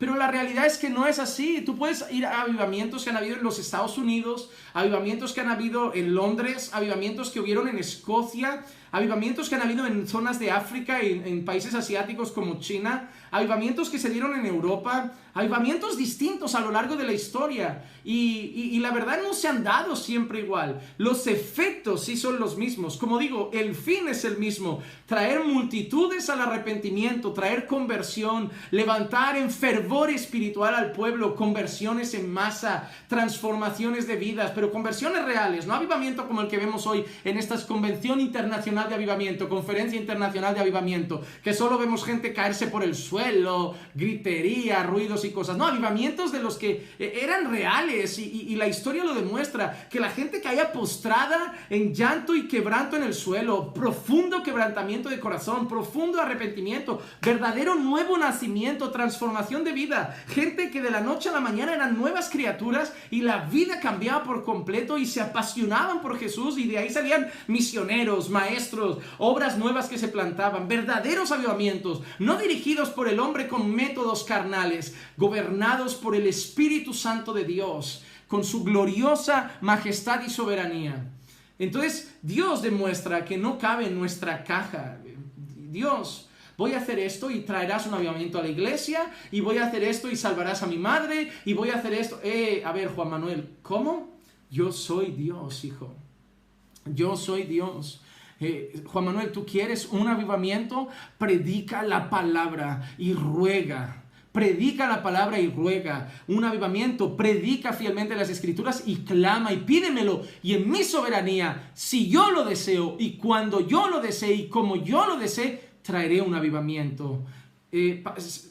Pero la realidad es que no es así. Tú puedes ir a avivamientos que han habido en los Estados Unidos, avivamientos que han habido en Londres, avivamientos que hubieron en Escocia, avivamientos que han habido en zonas de África y en países asiáticos como China, avivamientos que se dieron en Europa, avivamientos distintos a lo largo de la historia. Y, la verdad no se han dado siempre igual. Los efectos sí son los mismos. Como digo, el fin es el mismo. Traer multitudes al arrepentimiento, traer conversión, levantar en fervor espiritual al pueblo, conversiones en masa, transformaciones de vidas, pero conversiones reales, no avivamiento como el que vemos hoy en esta convención internacional de avivamiento, conferencia internacional de avivamiento, que solo vemos gente caerse por el suelo, gritería, ruidos y cosas. No, avivamientos de los que eh, eran reales y, la historia lo demuestra, que la gente caía postrada en llanto y quebranto en el suelo, profundo quebrantamiento de corazón, profundo arrepentimiento, verdadero nuevo nacimiento, transformación de vida, gente que de la noche a la mañana eran nuevas criaturas y la vida cambiaba por completo y se apasionaban por Jesús y de ahí salían misioneros, maestros, obras nuevas que se plantaban, verdaderos avivamientos, no dirigidos por el hombre con métodos carnales, gobernados por el Espíritu Santo de Dios, con su gloriosa majestad y soberanía. Entonces Dios demuestra que no cabe en nuestra caja. Dios, voy a hacer esto y traerás un avivamiento a la iglesia, y voy a hacer esto y salvarás a mi madre, y voy a hacer esto. Eh, a ver, Juan Manuel, ¿cómo? Yo soy Dios, hijo. Yo soy Dios. Eh, Juan Manuel, ¿tú quieres un avivamiento? Predica la palabra y ruega. Predica la palabra y ruega un avivamiento, predica fielmente las escrituras y clama y pídemelo. Y en mi soberanía, si yo lo deseo y cuando yo lo desee y como yo lo desee, traeré un avivamiento. Eh,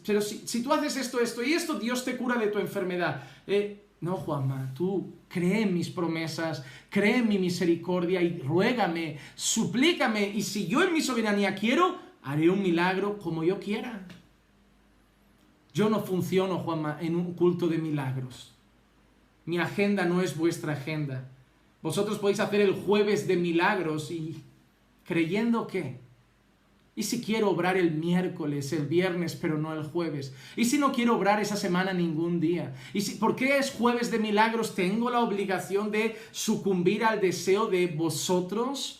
pero si, tú haces esto, esto y esto, Dios te cura de tu enfermedad. Eh, no, Juanma, tú cree en mis promesas, cree en mi misericordia y ruégame, suplícame. Y si yo en mi soberanía quiero, haré un milagro como yo quiera. Yo no funciono, Juanma, en un culto de milagros. Mi agenda no es vuestra agenda. Vosotros podéis hacer el jueves de milagros y creyendo que ¿Y si quiero obrar el miércoles, el viernes, pero no el jueves? ¿Y si no quiero obrar esa semana ningún día? ¿Y si, por qué es jueves de milagros? ¿Tengo la obligación de sucumbir al deseo de vosotros,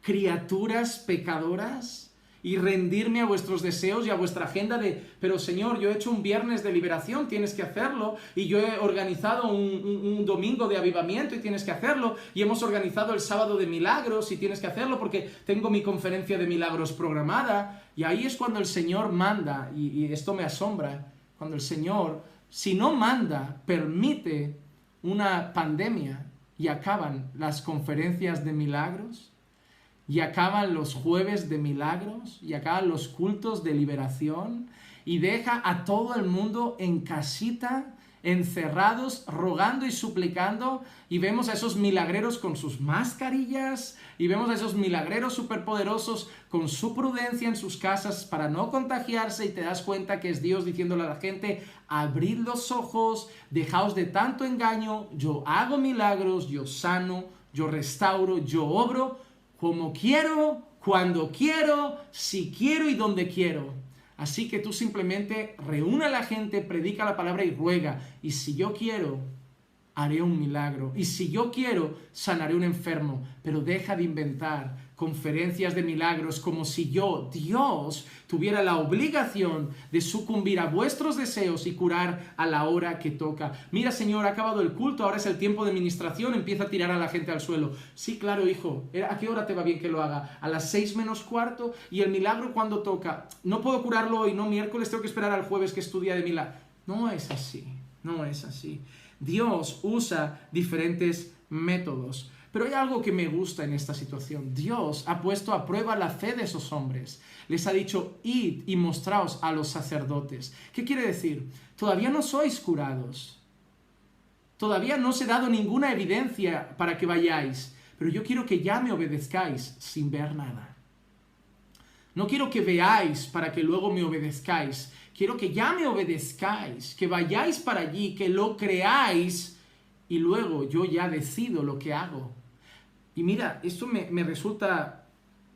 criaturas pecadoras? Y rendirme a vuestros deseos y a vuestra agenda de, pero Señor, yo he hecho un viernes de liberación, tienes que hacerlo, y yo he organizado un, domingo de avivamiento y tienes que hacerlo, y hemos organizado el sábado de milagros y tienes que hacerlo porque tengo mi conferencia de milagros programada, y ahí es cuando el Señor manda, y, esto me asombra, cuando el Señor, si no manda, permite una pandemia y acaban las conferencias de milagros, y acaban los jueves de milagros y acaban los cultos de liberación y deja a todo el mundo en casita, encerrados, rogando y suplicando y vemos a esos milagreros con sus mascarillas y vemos a esos milagreros superpoderosos con su prudencia en sus casas para no contagiarse y te das cuenta que es Dios diciéndole a la gente, abrid los ojos, dejaos de tanto engaño, yo hago milagros, yo sano, yo restauro, yo obro como quiero, cuando quiero, si quiero y donde quiero. Así que tú simplemente reúne a la gente, predica la palabra y ruega. Y si yo quiero, haré un milagro. Y si yo quiero, sanaré un enfermo. Pero deja de inventar conferencias de milagros como si yo, Dios, tuviera la obligación de sucumbir a vuestros deseos y curar a la hora que toca. Mira, Señor, ha acabado el culto, ahora es el tiempo de ministración, empieza a tirar a la gente al suelo. Sí, claro, hijo, ¿a qué hora te va bien que lo haga? A las seis menos cuarto y el milagro cuando toca. No puedo curarlo hoy, no miércoles, tengo que esperar al jueves que estudia de milagro. No es así, no es así. Dios usa diferentes métodos. Pero hay algo que me gusta en esta situación. Dios ha puesto a prueba la fe de esos hombres. Les ha dicho, id y mostraos a los sacerdotes. ¿Qué quiere decir? Todavía no sois curados. Todavía no os he dado ninguna evidencia para que vayáis. Pero yo quiero que ya me obedezcáis sin ver nada. No quiero que veáis para que luego me obedezcáis. Quiero que ya me obedezcáis, que vayáis para allí, que lo creáis y luego yo ya decido lo que hago. Y mira, esto me, resulta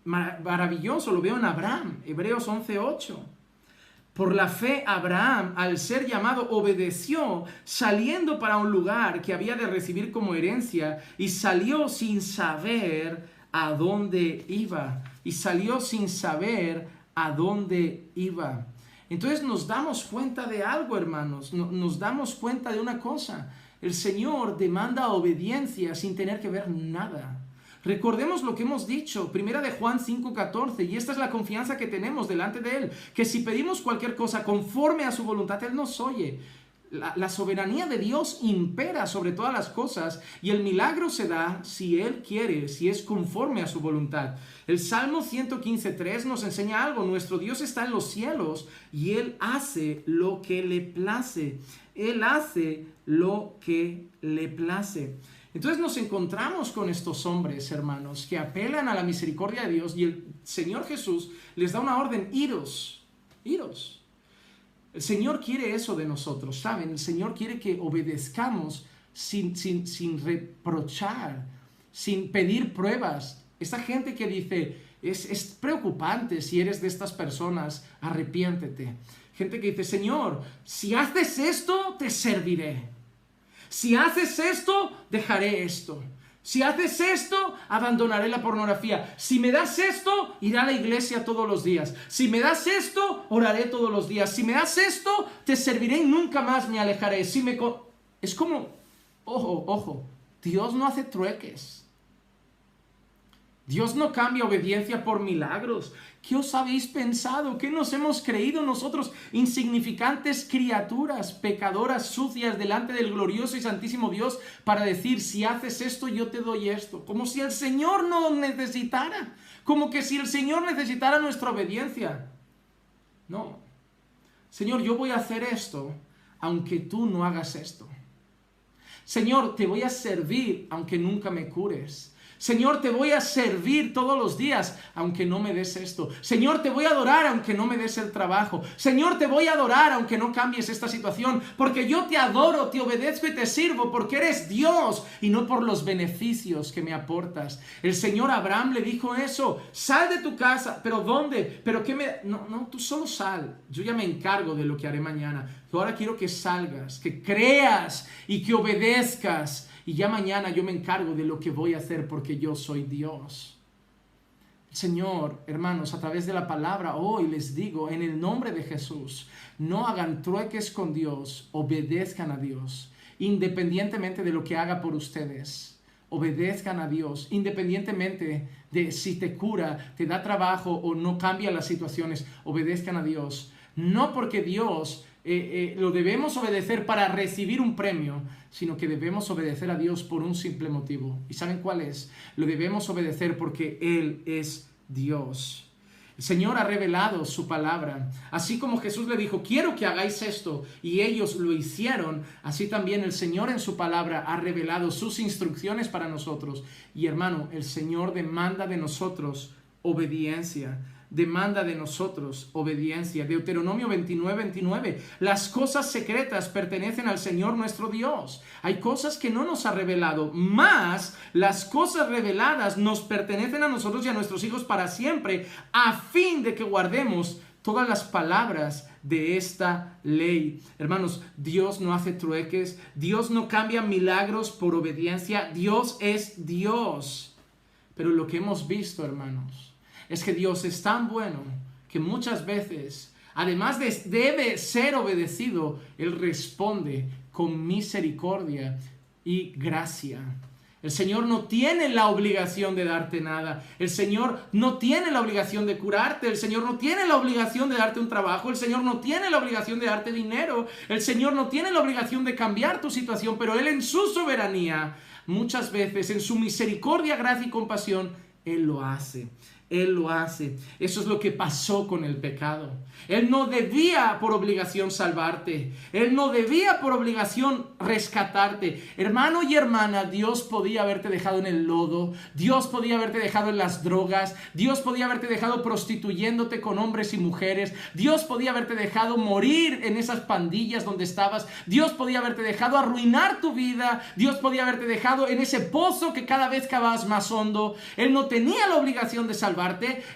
maravilloso, lo veo en Abraham, Hebreos 11:8. Por la fe Abraham, al ser llamado, obedeció, saliendo para un lugar que había de recibir como herencia, y salió sin saber a dónde iba. Y salió sin saber a dónde iba. Entonces nos damos cuenta de algo, hermanos. Nos damos cuenta de una cosa. El Señor demanda obediencia sin tener que ver nada. Recordemos lo que hemos dicho, primera de Juan 5:14, y esta es la confianza que tenemos delante de Él, que si pedimos cualquier cosa conforme a su voluntad, Él nos oye. La, soberanía de Dios impera sobre todas las cosas y el milagro se da si Él quiere, si es conforme a su voluntad. El Salmo 115.3 nos enseña algo. Nuestro Dios está en los cielos y Él hace lo que le place. Él hace lo que le place. Entonces nos encontramos con estos hombres, hermanos, que apelan a la misericordia de Dios y el Señor Jesús les da una orden, iros, iros. El Señor quiere eso de nosotros, ¿saben? El Señor quiere que obedezcamos sin, sin, sin reprochar, sin pedir pruebas. Esta gente que dice, es, es preocupante si eres de estas personas, arrepiéntete. Gente que dice, Señor, si haces esto, te serviré. Si haces esto, dejaré esto. Si haces esto, abandonaré la pornografía. Si me das esto, iré a la iglesia todos los días. Si me das esto, oraré todos los días. Si me das esto, te serviré y nunca más me alejaré. Si me es como, ojo, ojo, Dios no hace trueques. Dios no cambia obediencia por milagros. ¿Qué os habéis pensado? ¿Qué nos hemos creído nosotros, insignificantes criaturas, pecadoras, sucias, delante del glorioso y santísimo Dios, para decir, si haces esto, yo te doy esto? Como si el Señor no necesitara. Como que si el Señor necesitara nuestra obediencia. No. Señor, yo voy a hacer esto, aunque tú no hagas esto. Señor, te voy a servir, aunque nunca me cures. Señor, te voy a servir todos los días, aunque no me des esto. Señor, te voy a adorar, aunque no me des el trabajo. Señor, te voy a adorar, aunque no cambies esta situación, porque yo te adoro, te obedezco y te sirvo, porque eres Dios y no por los beneficios que me aportas. El Señor Abraham le dijo eso, sal de tu casa, pero ¿dónde? ¿Pero qué me...? No, no, tú solo sal, yo ya me encargo de lo que haré mañana. Yo ahora quiero que salgas, que creas y que obedezcas y ya mañana yo me encargo de lo que voy a hacer porque yo soy Dios. Señor, hermanos, a través de la palabra hoy les digo, en el nombre de Jesús, no hagan trueques con Dios, obedezcan a Dios, independientemente de lo que haga por ustedes. Obedezcan a Dios, independientemente de si te cura, te da trabajo o no cambia las situaciones, obedezcan a Dios. No porque Dios eh, eh, lo debemos obedecer para recibir un premio, sino que debemos obedecer a Dios por un simple motivo. ¿Y saben cuál es? Lo debemos obedecer porque Él es Dios. El Señor ha revelado su palabra. Así como Jesús le dijo, quiero que hagáis esto, y ellos lo hicieron, así también el Señor en su palabra ha revelado sus instrucciones para nosotros. Y hermano, el Señor demanda de nosotros obediencia demanda de nosotros obediencia. Deuteronomio 29, 29. Las cosas secretas pertenecen al Señor nuestro Dios. Hay cosas que no nos ha revelado, más las cosas reveladas nos pertenecen a nosotros y a nuestros hijos para siempre, a fin de que guardemos todas las palabras de esta ley. Hermanos, Dios no hace trueques, Dios no cambia milagros por obediencia, Dios es Dios. Pero lo que hemos visto, hermanos, es que Dios es tan bueno que muchas veces, además de debe ser obedecido, Él responde con misericordia y gracia. El Señor no tiene la obligación de darte nada. El Señor no tiene la obligación de curarte. El Señor no tiene la obligación de darte un trabajo. El Señor no tiene la obligación de darte dinero. El Señor no tiene la obligación de cambiar tu situación. Pero Él en su soberanía, muchas veces, en su misericordia, gracia y compasión, Él lo hace. Él lo hace. Eso es lo que pasó con el pecado. Él no debía por obligación salvarte. Él no debía por obligación rescatarte. Hermano y hermana, Dios podía haberte dejado en el lodo. Dios podía haberte dejado en las drogas. Dios podía haberte dejado prostituyéndote con hombres y mujeres. Dios podía haberte dejado morir en esas pandillas donde estabas. Dios podía haberte dejado arruinar tu vida. Dios podía haberte dejado en ese pozo que cada vez cavabas más hondo. Él no tenía la obligación de salvarte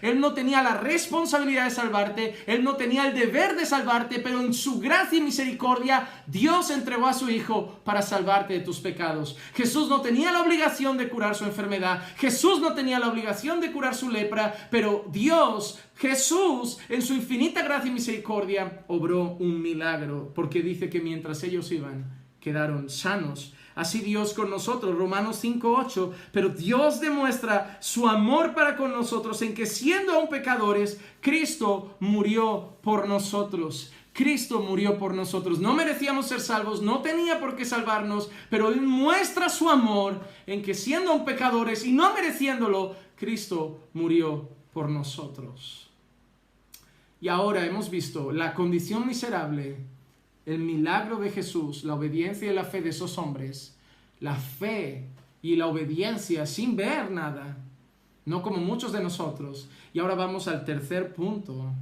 él no tenía la responsabilidad de salvarte, Él no tenía el deber de salvarte, pero en su gracia y misericordia Dios entregó a su Hijo para salvarte de tus pecados. Jesús no tenía la obligación de curar su enfermedad, Jesús no tenía la obligación de curar su lepra, pero Dios Jesús, en su infinita gracia y misericordia, obró un milagro, porque dice que mientras ellos iban, quedaron sanos. Así Dios con nosotros, Romanos 5.8, pero Dios demuestra su amor para con nosotros en que siendo aún pecadores, Cristo murió por nosotros. Cristo murió por nosotros. No merecíamos ser salvos, no tenía por qué salvarnos, pero Él muestra su amor en que siendo pecadores y no mereciéndolo, Cristo murió por nosotros. Y ahora hemos visto la condición miserable, el milagro de Jesús, la obediencia y la fe de esos hombres, la fe y la obediencia sin ver nada, no como muchos de nosotros. Y ahora vamos al tercer punto,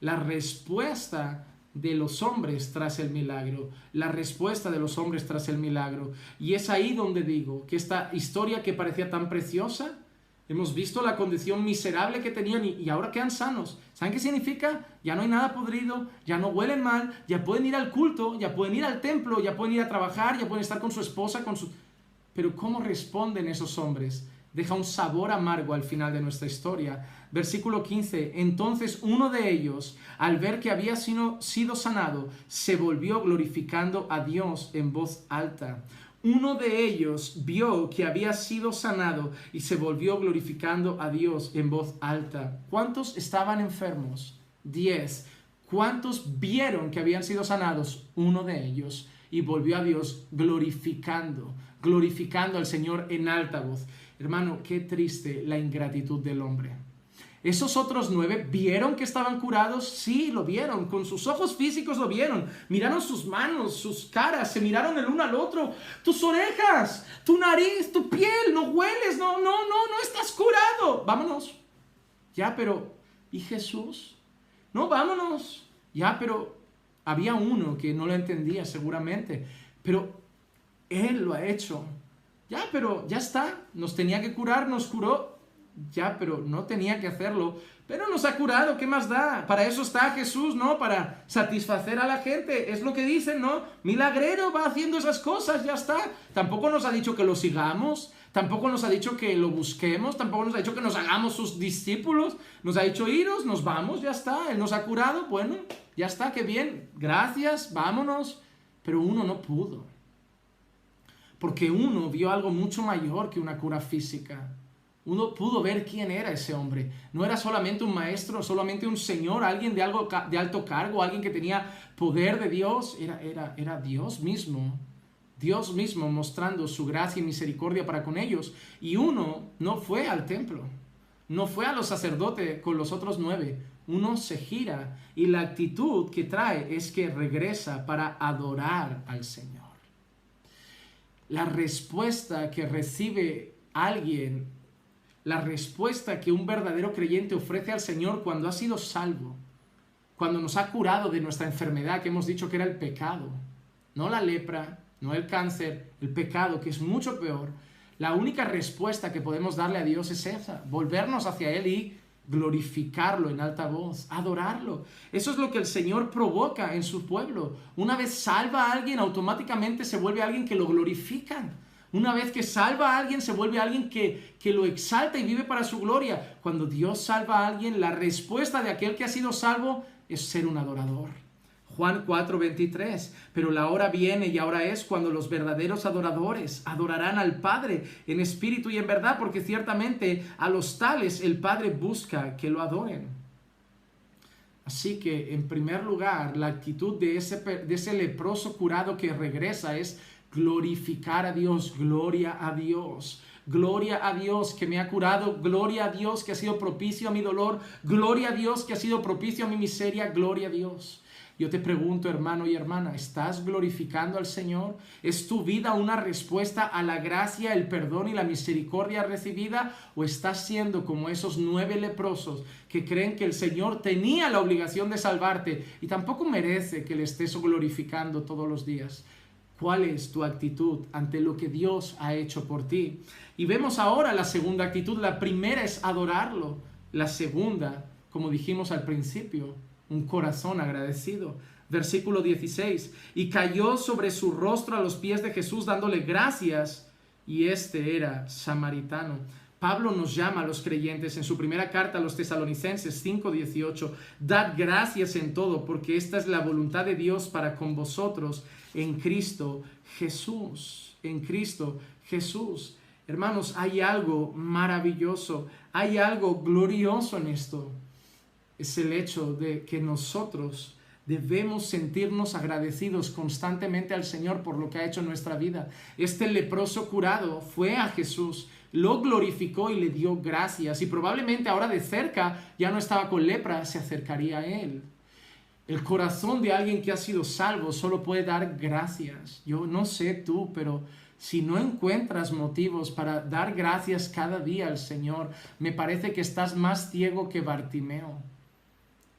la respuesta de los hombres tras el milagro, la respuesta de los hombres tras el milagro. Y es ahí donde digo que esta historia que parecía tan preciosa, hemos visto la condición miserable que tenían y, ahora quedan sanos. ¿Saben qué significa? Ya no hay nada podrido, ya no huelen mal, ya pueden ir al culto, ya pueden ir al templo, ya pueden ir a trabajar, ya pueden estar con su esposa, con su... Pero ¿cómo responden esos hombres? Deja un sabor amargo al final de nuestra historia Versículo 15. Entonces uno de ellos, al ver que había sido sanado, se volvió glorificando a Dios en voz alta. Uno de ellos vio que había sido sanado y se volvió glorificando a Dios en voz alta. ¿Cuántos estaban enfermos? Diez. ¿Cuántos vieron que habían sido sanados? Uno de ellos. Y volvió a Dios glorificando, glorificando al Señor en alta voz. Hermano, qué triste la ingratitud del hombre. Esos otros nueve vieron que estaban curados, sí, lo vieron, con sus ojos físicos lo vieron, miraron sus manos, sus caras, se miraron el uno al otro, tus orejas, tu nariz, tu piel, no hueles, no, no, no, no estás curado, vámonos. Ya, pero, ¿y Jesús? No, vámonos. Ya, pero había uno que no lo entendía seguramente, pero Él lo ha hecho. Ya, pero ya está, nos tenía que curar, nos curó, ya, pero no tenía que hacerlo. Pero nos ha curado, ¿qué más da? Para eso está Jesús, ¿no? Para satisfacer a la gente. Es lo que dicen, ¿no? Milagrero va haciendo esas cosas, ya está. Tampoco nos ha dicho que lo sigamos, tampoco nos ha dicho que lo busquemos, tampoco nos ha dicho que nos hagamos sus discípulos. Nos ha dicho iros, nos vamos, ya está. Él nos ha curado, bueno, ya está, qué bien. Gracias, vámonos. Pero uno no pudo. Porque uno vio algo mucho mayor que una cura física uno pudo ver quién era ese hombre. No era solamente un maestro, solamente un señor, alguien de, algo, de alto cargo, alguien que tenía poder de Dios. Era, era, era Dios mismo. Dios mismo mostrando su gracia y misericordia para con ellos. Y uno no fue al templo. No fue a los sacerdotes con los otros nueve. Uno se gira y la actitud que trae es que regresa para adorar al Señor. La respuesta que recibe alguien la respuesta que un verdadero creyente ofrece al Señor cuando ha sido salvo, cuando nos ha curado de nuestra enfermedad que hemos dicho que era el pecado, no la lepra, no el cáncer, el pecado, que es mucho peor. La única respuesta que podemos darle a Dios es esa, volvernos hacia Él y glorificarlo en alta voz, adorarlo. Eso es lo que el Señor provoca en su pueblo. Una vez salva a alguien, automáticamente se vuelve alguien que lo glorifica. Una vez que salva a alguien, se vuelve alguien que, que lo exalta y vive para su gloria. Cuando Dios salva a alguien, la respuesta de aquel que ha sido salvo es ser un adorador. Juan 4:23, pero la hora viene y ahora es cuando los verdaderos adoradores adorarán al Padre en espíritu y en verdad, porque ciertamente a los tales el Padre busca que lo adoren. Así que, en primer lugar, la actitud de ese, de ese leproso curado que regresa es glorificar a Dios, gloria a Dios. Gloria a Dios que me ha curado, gloria a Dios que ha sido propicio a mi dolor, gloria a Dios que ha sido propicio a mi miseria, gloria a Dios. Yo te pregunto, hermano y hermana, ¿estás glorificando al Señor? ¿Es tu vida una respuesta a la gracia, el perdón y la misericordia recibida? ¿O estás siendo como esos nueve leprosos que creen que el Señor tenía la obligación de salvarte y tampoco merece que le estés glorificando todos los días? ¿Cuál es tu actitud ante lo que Dios ha hecho por ti? Y vemos ahora la segunda actitud. La primera es adorarlo. La segunda, como dijimos al principio, un corazón agradecido. Versículo 16. Y cayó sobre su rostro a los pies de Jesús dándole gracias. Y este era samaritano. Pablo nos llama a los creyentes en su primera carta a los tesalonicenses 5:18, dad gracias en todo, porque esta es la voluntad de Dios para con vosotros en Cristo Jesús, en Cristo Jesús. Hermanos, hay algo maravilloso, hay algo glorioso en esto. Es el hecho de que nosotros Debemos sentirnos agradecidos constantemente al Señor por lo que ha hecho en nuestra vida. Este leproso curado fue a Jesús, lo glorificó y le dio gracias. Y probablemente ahora de cerca ya no estaba con lepra, se acercaría a él. El corazón de alguien que ha sido salvo solo puede dar gracias. Yo no sé tú, pero si no encuentras motivos para dar gracias cada día al Señor, me parece que estás más ciego que Bartimeo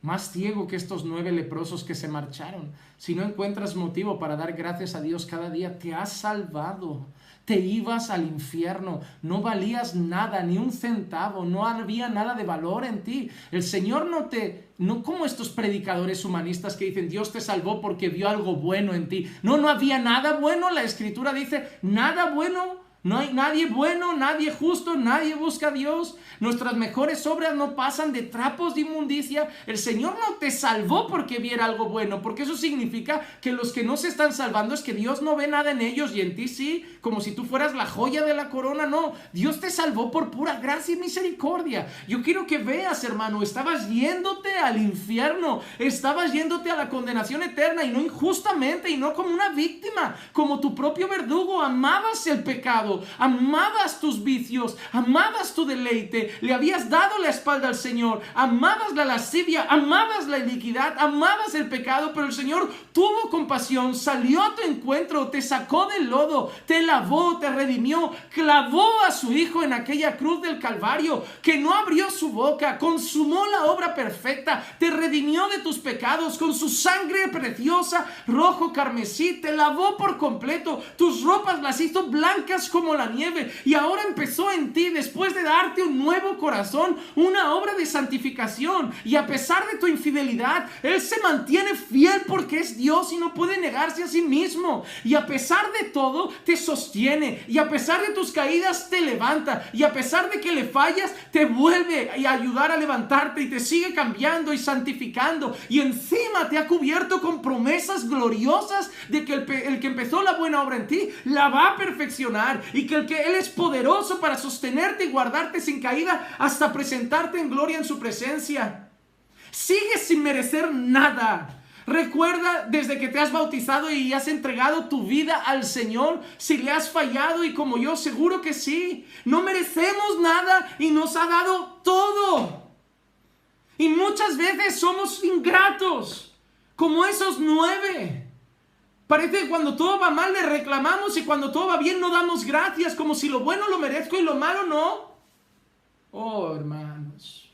más ciego que estos nueve leprosos que se marcharon. Si no encuentras motivo para dar gracias a Dios cada día, te has salvado. Te ibas al infierno, no valías nada, ni un centavo, no había nada de valor en ti. El Señor no te, no como estos predicadores humanistas que dicen Dios te salvó porque vio algo bueno en ti. No, no había nada bueno. La Escritura dice nada bueno no hay nadie bueno, nadie justo, nadie busca a Dios. Nuestras mejores obras no pasan de trapos de inmundicia. El Señor no te salvó porque viera algo bueno, porque eso significa que los que no se están salvando es que Dios no ve nada en ellos y en ti sí, como si tú fueras la joya de la corona. No, Dios te salvó por pura gracia y misericordia. Yo quiero que veas, hermano, estabas yéndote al infierno, estabas yéndote a la condenación eterna y no injustamente y no como una víctima, como tu propio verdugo. Amabas el pecado amabas tus vicios, amabas tu deleite, le habías dado la espalda al Señor, amabas la lascivia, amabas la iniquidad, amabas el pecado, pero el Señor tuvo compasión, salió a tu encuentro, te sacó del lodo, te lavó, te redimió, clavó a su Hijo en aquella cruz del Calvario, que no abrió su boca, consumó la obra perfecta, te redimió de tus pecados con su sangre preciosa, rojo carmesí, te lavó por completo, tus ropas las hizo blancas como la nieve. Y ahora empezó en ti, después de darte un nuevo corazón, una obra de santificación. Y a pesar de tu infidelidad, Él se mantiene fiel porque es Dios y no puede negarse a sí mismo. Y a pesar de todo, te sostiene. Y a pesar de tus caídas, te levanta. Y a pesar de que le fallas, te vuelve a ayudar a levantarte y te sigue cambiando y santificando. Y encima te ha cubierto con promesas gloriosas de que el, el que empezó la buena obra en ti, la va a perfeccionar y que el que Él es poderoso para sostenerte y guardarte sin caída hasta presentarte en gloria en su presencia. Sigues sin merecer nada. Recuerda desde que te has bautizado y has entregado tu vida al Señor, si le has fallado y como yo seguro que sí, no merecemos nada y nos ha dado todo. Y muchas veces somos ingratos, como esos nueve. Parece que cuando todo va mal le reclamamos y cuando todo va bien no damos gracias, como si lo bueno lo merezco y lo malo no. Oh, hermanos.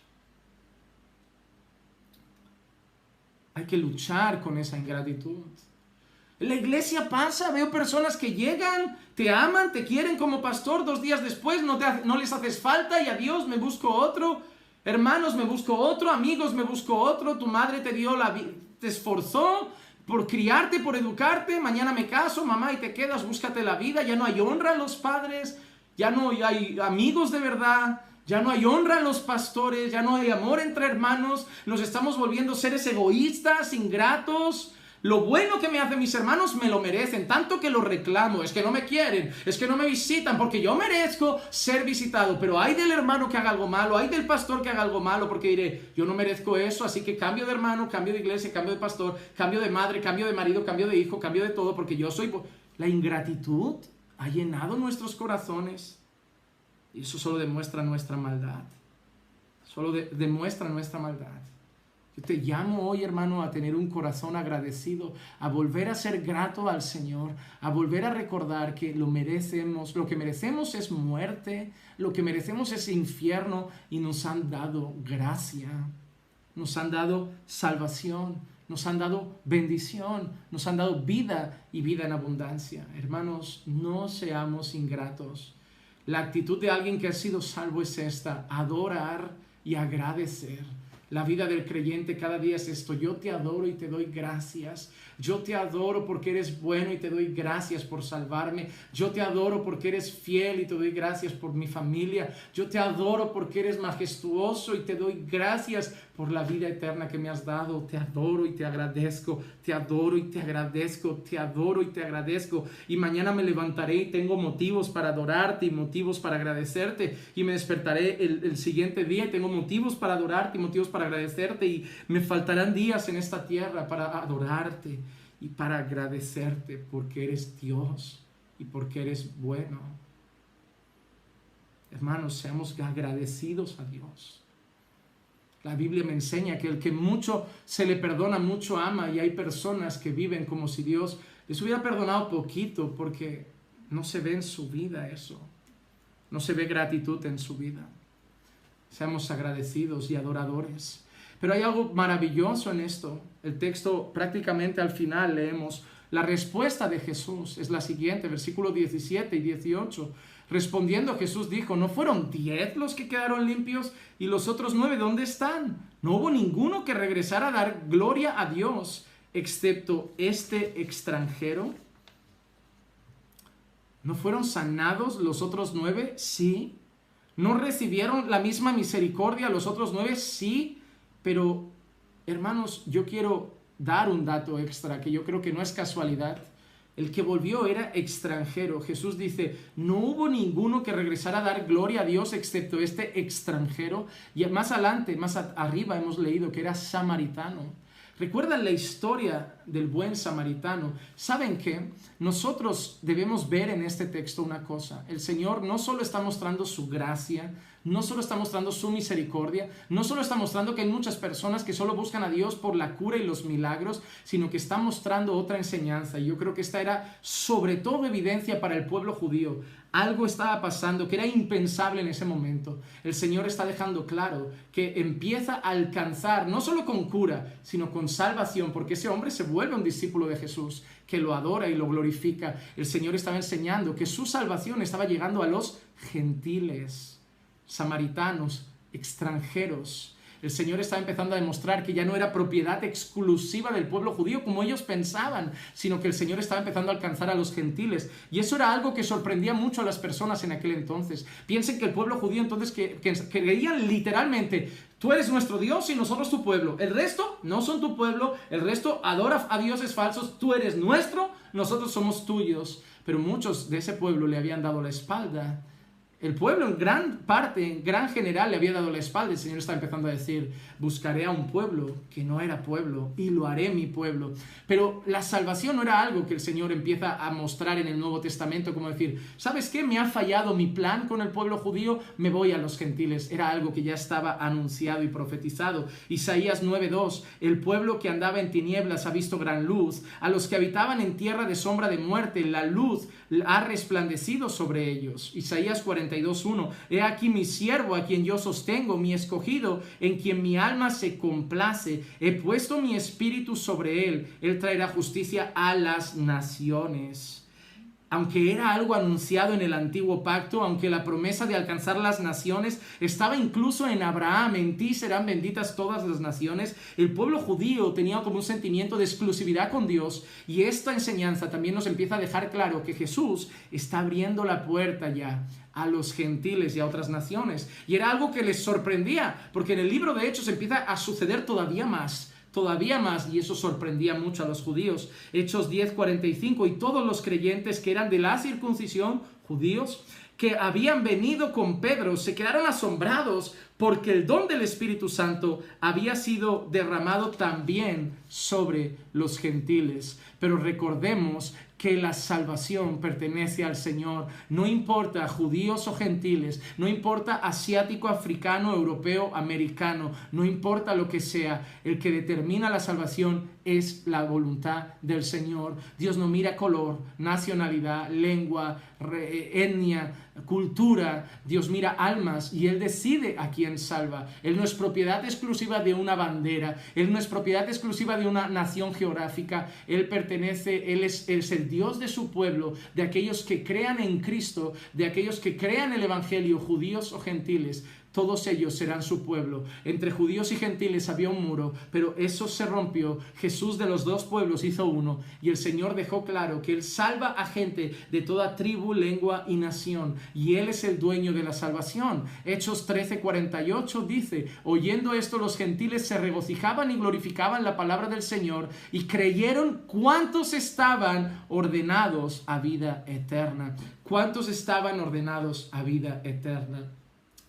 Hay que luchar con esa ingratitud. La iglesia pasa, veo personas que llegan, te aman, te quieren como pastor, dos días después no, no les haces falta y adiós, me busco otro. Hermanos, me busco otro, amigos, me busco otro, tu madre te dio la te esforzó, por criarte, por educarte, mañana me caso, mamá, y te quedas, búscate la vida, ya no hay honra en los padres, ya no hay amigos de verdad, ya no hay honra en los pastores, ya no hay amor entre hermanos, nos estamos volviendo seres egoístas, ingratos, lo bueno que me hacen mis hermanos me lo merecen, tanto que lo reclamo. Es que no me quieren, es que no me visitan, porque yo merezco ser visitado. Pero hay del hermano que haga algo malo, hay del pastor que haga algo malo, porque diré, yo no merezco eso, así que cambio de hermano, cambio de iglesia, cambio de pastor, cambio de madre, cambio de marido, cambio de hijo, cambio de todo, porque yo soy... La ingratitud ha llenado nuestros corazones. Y eso solo demuestra nuestra maldad. Solo demuestra nuestra maldad. Te llamo hoy, hermano, a tener un corazón agradecido, a volver a ser grato al Señor, a volver a recordar que lo merecemos, lo que merecemos es muerte, lo que merecemos es infierno y nos han dado gracia, nos han dado salvación, nos han dado bendición, nos han dado vida y vida en abundancia. Hermanos, no seamos ingratos. La actitud de alguien que ha sido salvo es esta, adorar y agradecer. La vida del creyente cada día es esto. Yo te adoro y te doy gracias. Yo te adoro porque eres bueno y te doy gracias por salvarme. Yo te adoro porque eres fiel y te doy gracias por mi familia. Yo te adoro porque eres majestuoso y te doy gracias por la vida eterna que me has dado. Te adoro y te agradezco, te adoro y te agradezco, te adoro y te agradezco. Y mañana me levantaré y tengo motivos para adorarte y motivos para agradecerte. Y me despertaré el, el siguiente día y tengo motivos para adorarte y motivos para agradecerte. Y me faltarán días en esta tierra para adorarte y para agradecerte porque eres Dios y porque eres bueno. Hermanos, seamos agradecidos a Dios. La Biblia me enseña que el que mucho se le perdona, mucho ama, y hay personas que viven como si Dios les hubiera perdonado poquito porque no se ve en su vida eso. No se ve gratitud en su vida. Seamos agradecidos y adoradores. Pero hay algo maravilloso en esto. El texto prácticamente al final leemos, la respuesta de Jesús es la siguiente, versículos 17 y 18. Respondiendo Jesús dijo, ¿no fueron diez los que quedaron limpios? ¿Y los otros nueve dónde están? No hubo ninguno que regresara a dar gloria a Dios, excepto este extranjero. ¿No fueron sanados los otros nueve? Sí. ¿No recibieron la misma misericordia los otros nueve? Sí. Pero, hermanos, yo quiero dar un dato extra que yo creo que no es casualidad. El que volvió era extranjero. Jesús dice, no hubo ninguno que regresara a dar gloria a Dios excepto este extranjero. Y más adelante, más arriba hemos leído que era samaritano. ¿Recuerdan la historia del buen samaritano? ¿Saben que nosotros debemos ver en este texto una cosa? El Señor no solo está mostrando su gracia, no solo está mostrando su misericordia, no solo está mostrando que hay muchas personas que solo buscan a Dios por la cura y los milagros, sino que está mostrando otra enseñanza. Y yo creo que esta era sobre todo evidencia para el pueblo judío. Algo estaba pasando que era impensable en ese momento. El Señor está dejando claro que empieza a alcanzar, no solo con cura, sino con salvación, porque ese hombre se vuelve un discípulo de Jesús, que lo adora y lo glorifica. El Señor estaba enseñando que su salvación estaba llegando a los gentiles samaritanos, extranjeros. El Señor está empezando a demostrar que ya no era propiedad exclusiva del pueblo judío como ellos pensaban, sino que el Señor estaba empezando a alcanzar a los gentiles. Y eso era algo que sorprendía mucho a las personas en aquel entonces. Piensen que el pueblo judío entonces que, que, creían literalmente, tú eres nuestro Dios y nosotros tu pueblo. El resto no son tu pueblo, el resto adora a dioses falsos, tú eres nuestro, nosotros somos tuyos. Pero muchos de ese pueblo le habían dado la espalda el pueblo en gran parte, en gran general le había dado la espalda. El Señor está empezando a decir, buscaré a un pueblo que no era pueblo y lo haré mi pueblo. Pero la salvación no era algo que el Señor empieza a mostrar en el Nuevo Testamento como decir, ¿sabes qué? Me ha fallado mi plan con el pueblo judío, me voy a los gentiles. Era algo que ya estaba anunciado y profetizado. Isaías 9.2, el pueblo que andaba en tinieblas ha visto gran luz. A los que habitaban en tierra de sombra de muerte, la luz ha resplandecido sobre ellos. Isaías 42.1. He aquí mi siervo a quien yo sostengo, mi escogido, en quien mi alma se complace. He puesto mi espíritu sobre él. Él traerá justicia a las naciones aunque era algo anunciado en el antiguo pacto, aunque la promesa de alcanzar las naciones estaba incluso en Abraham, en ti serán benditas todas las naciones, el pueblo judío tenía como un sentimiento de exclusividad con Dios y esta enseñanza también nos empieza a dejar claro que Jesús está abriendo la puerta ya a los gentiles y a otras naciones. Y era algo que les sorprendía, porque en el libro de Hechos empieza a suceder todavía más todavía más, y eso sorprendía mucho a los judíos. Hechos 10:45, y todos los creyentes que eran de la circuncisión, judíos, que habían venido con Pedro, se quedaron asombrados porque el don del Espíritu Santo había sido derramado también sobre los gentiles. Pero recordemos que la salvación pertenece al Señor. No importa judíos o gentiles, no importa asiático, africano, europeo, americano, no importa lo que sea, el que determina la salvación es la voluntad del Señor. Dios no mira color, nacionalidad, lengua, etnia, cultura. Dios mira almas y Él decide a quién salva. Él no es propiedad exclusiva de una bandera, Él no es propiedad exclusiva de una nación geográfica. Él pertenece, Él es, es el Dios de su pueblo, de aquellos que crean en Cristo, de aquellos que crean el Evangelio, judíos o gentiles todos ellos serán su pueblo. Entre judíos y gentiles había un muro, pero eso se rompió. Jesús de los dos pueblos hizo uno y el Señor dejó claro que Él salva a gente de toda tribu, lengua y nación y Él es el dueño de la salvación. Hechos 13:48 dice, oyendo esto los gentiles se regocijaban y glorificaban la palabra del Señor y creyeron cuántos estaban ordenados a vida eterna. ¿Cuántos estaban ordenados a vida eterna?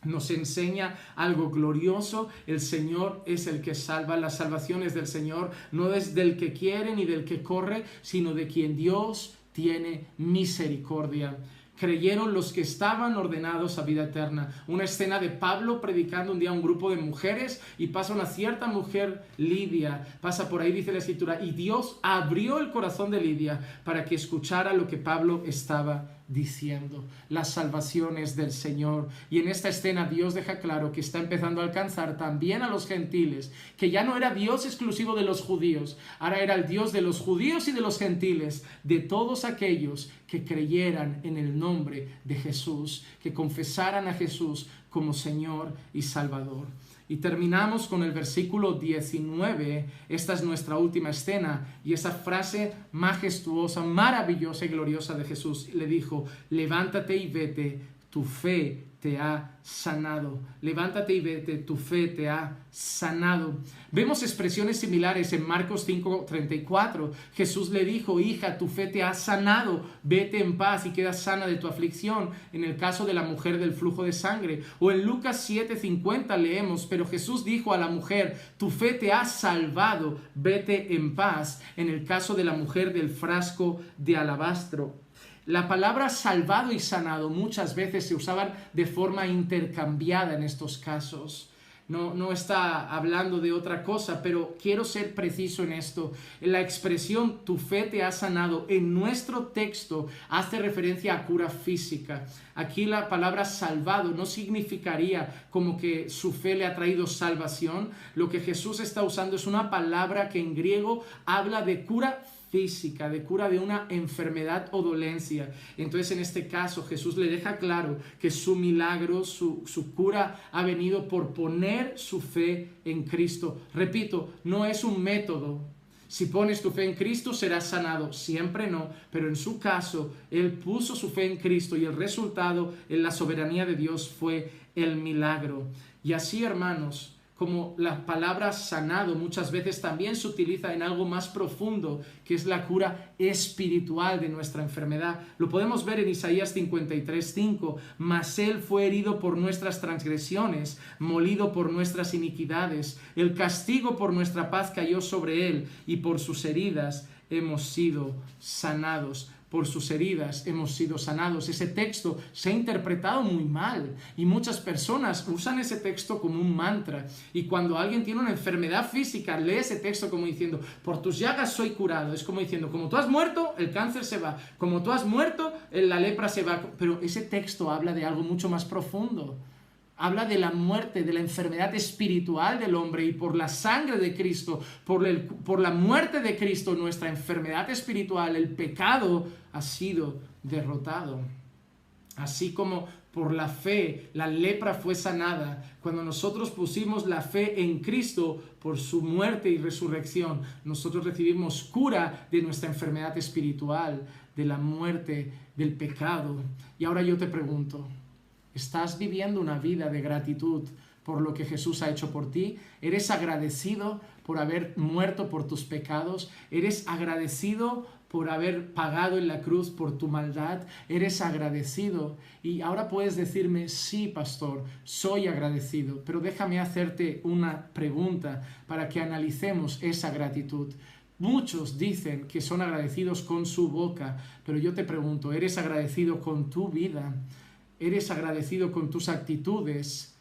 Nos enseña algo glorioso. El Señor es el que salva. Las salvaciones del Señor no es del que quiere ni del que corre, sino de quien Dios tiene misericordia creyeron los que estaban ordenados a vida eterna. Una escena de Pablo predicando un día a un grupo de mujeres y pasa una cierta mujer, Lidia, pasa por ahí, dice la escritura, y Dios abrió el corazón de Lidia para que escuchara lo que Pablo estaba diciendo las salvaciones del Señor. Y en esta escena Dios deja claro que está empezando a alcanzar también a los gentiles, que ya no era Dios exclusivo de los judíos, ahora era el Dios de los judíos y de los gentiles, de todos aquellos que creyeran en el nombre de Jesús, que confesaran a Jesús como Señor y Salvador. Y terminamos con el versículo 19. Esta es nuestra última escena. Y esa frase majestuosa, maravillosa y gloriosa de Jesús le dijo, levántate y vete, tu fe te ha sanado. Levántate y vete, tu fe te ha sanado. Vemos expresiones similares en Marcos 5:34. Jesús le dijo, hija, tu fe te ha sanado, vete en paz y queda sana de tu aflicción. En el caso de la mujer del flujo de sangre. O en Lucas 7:50 leemos, pero Jesús dijo a la mujer, tu fe te ha salvado, vete en paz. En el caso de la mujer del frasco de alabastro. La palabra salvado y sanado muchas veces se usaban de forma intercambiada en estos casos. No, no, está hablando de otra cosa, pero quiero ser preciso en esto. La expresión tu fe te ha sanado en nuestro texto hace referencia a cura física. Aquí la palabra salvado no significaría como que su fe le ha traído salvación. Lo que Jesús está usando es una palabra que en griego habla de cura física, de cura de una enfermedad o dolencia. Entonces en este caso Jesús le deja claro que su milagro, su, su cura ha venido por poner su fe en Cristo. Repito, no es un método, si pones tu fe en Cristo serás sanado. Siempre no, pero en su caso, Él puso su fe en Cristo y el resultado en la soberanía de Dios fue el milagro. Y así, hermanos, como la palabra sanado muchas veces también se utiliza en algo más profundo, que es la cura espiritual de nuestra enfermedad. Lo podemos ver en Isaías 53:5, mas él fue herido por nuestras transgresiones, molido por nuestras iniquidades, el castigo por nuestra paz cayó sobre él y por sus heridas hemos sido sanados por sus heridas hemos sido sanados. Ese texto se ha interpretado muy mal y muchas personas usan ese texto como un mantra. Y cuando alguien tiene una enfermedad física, lee ese texto como diciendo, por tus llagas soy curado. Es como diciendo, como tú has muerto, el cáncer se va. Como tú has muerto, la lepra se va. Pero ese texto habla de algo mucho más profundo habla de la muerte, de la enfermedad espiritual del hombre y por la sangre de Cristo, por, el, por la muerte de Cristo, nuestra enfermedad espiritual, el pecado ha sido derrotado. Así como por la fe la lepra fue sanada, cuando nosotros pusimos la fe en Cristo por su muerte y resurrección, nosotros recibimos cura de nuestra enfermedad espiritual, de la muerte, del pecado. Y ahora yo te pregunto, ¿Estás viviendo una vida de gratitud por lo que Jesús ha hecho por ti? ¿Eres agradecido por haber muerto por tus pecados? ¿Eres agradecido por haber pagado en la cruz por tu maldad? ¿Eres agradecido? Y ahora puedes decirme, sí, pastor, soy agradecido, pero déjame hacerte una pregunta para que analicemos esa gratitud. Muchos dicen que son agradecidos con su boca, pero yo te pregunto, ¿eres agradecido con tu vida? Eres agradecido con tus actitudes,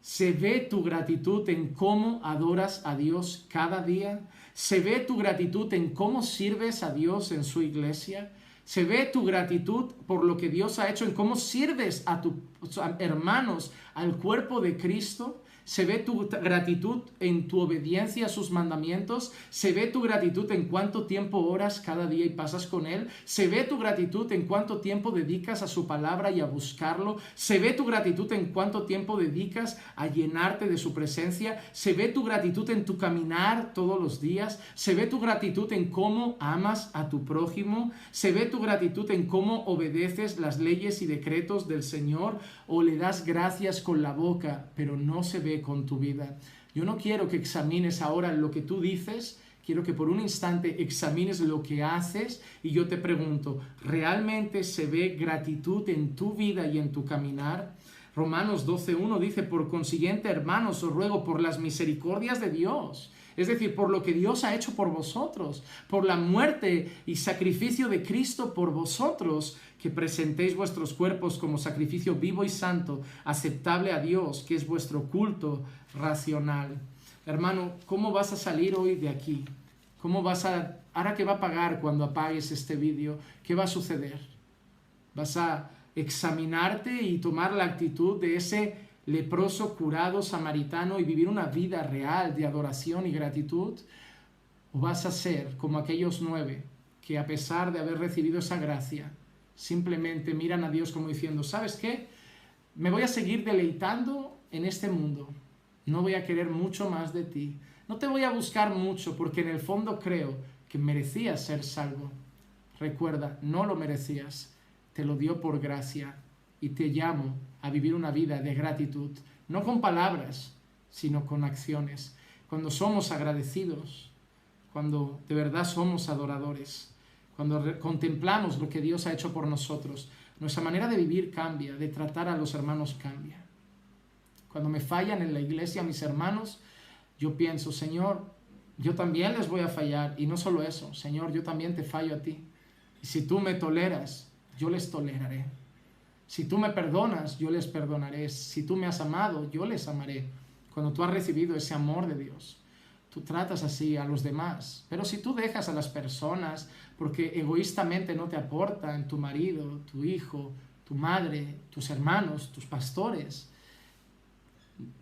se ve tu gratitud en cómo adoras a Dios cada día, se ve tu gratitud en cómo sirves a Dios en su iglesia, se ve tu gratitud por lo que Dios ha hecho en cómo sirves a tus hermanos, al cuerpo de Cristo, se ve tu gratitud en tu obediencia a sus mandamientos, se ve tu gratitud en cuánto tiempo oras cada día y pasas con Él, se ve tu gratitud en cuánto tiempo dedicas a su palabra y a buscarlo, se ve tu gratitud en cuánto tiempo dedicas a llenarte de su presencia, se ve tu gratitud en tu caminar todos los días, se ve tu gratitud en cómo amas a tu prójimo, se ve tu gratitud en cómo obedeces las leyes y decretos del Señor o le das gracias con la boca, pero no se ve con tu vida. Yo no quiero que examines ahora lo que tú dices, quiero que por un instante examines lo que haces y yo te pregunto, ¿realmente se ve gratitud en tu vida y en tu caminar? Romanos 12.1 dice, por consiguiente, hermanos, os ruego por las misericordias de Dios, es decir, por lo que Dios ha hecho por vosotros, por la muerte y sacrificio de Cristo por vosotros, que presentéis vuestros cuerpos como sacrificio vivo y santo, aceptable a Dios, que es vuestro culto racional. Hermano, ¿cómo vas a salir hoy de aquí? ¿Cómo vas a, ahora que va a pagar cuando apagues este vídeo, qué va a suceder? ¿Vas a examinarte y tomar la actitud de ese leproso curado samaritano y vivir una vida real de adoración y gratitud? ¿O vas a ser como aquellos nueve que a pesar de haber recibido esa gracia, simplemente miran a Dios como diciendo, ¿sabes qué? Me voy a seguir deleitando en este mundo. No voy a querer mucho más de ti. No te voy a buscar mucho porque en el fondo creo que merecías ser salvo. Recuerda, no lo merecías. Te lo dio por gracia y te llamo a vivir una vida de gratitud, no con palabras, sino con acciones. Cuando somos agradecidos, cuando de verdad somos adoradores, cuando contemplamos lo que Dios ha hecho por nosotros, nuestra manera de vivir cambia, de tratar a los hermanos cambia. Cuando me fallan en la iglesia mis hermanos, yo pienso, Señor, yo también les voy a fallar. Y no solo eso, Señor, yo también te fallo a ti. Si tú me toleras, yo les toleraré. Si tú me perdonas, yo les perdonaré. Si tú me has amado, yo les amaré. Cuando tú has recibido ese amor de Dios tú tratas así a los demás. Pero si tú dejas a las personas porque egoístamente no te aportan tu marido, tu hijo, tu madre, tus hermanos, tus pastores,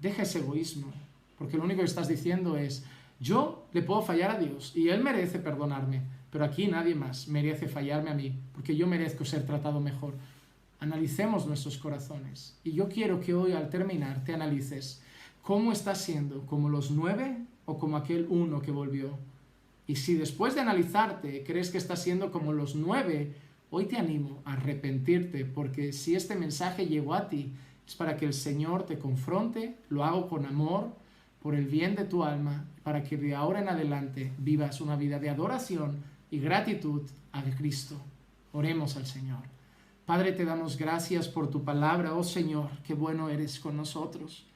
deja ese egoísmo, porque lo único que estás diciendo es, yo le puedo fallar a Dios y Él merece perdonarme, pero aquí nadie más merece fallarme a mí, porque yo merezco ser tratado mejor. Analicemos nuestros corazones. Y yo quiero que hoy al terminar te analices cómo estás siendo, como los nueve o como aquel uno que volvió. Y si después de analizarte crees que estás siendo como los nueve, hoy te animo a arrepentirte, porque si este mensaje llegó a ti, es para que el Señor te confronte, lo hago con amor, por el bien de tu alma, para que de ahora en adelante vivas una vida de adoración y gratitud a Cristo. Oremos al Señor. Padre, te damos gracias por tu palabra, oh Señor, qué bueno eres con nosotros.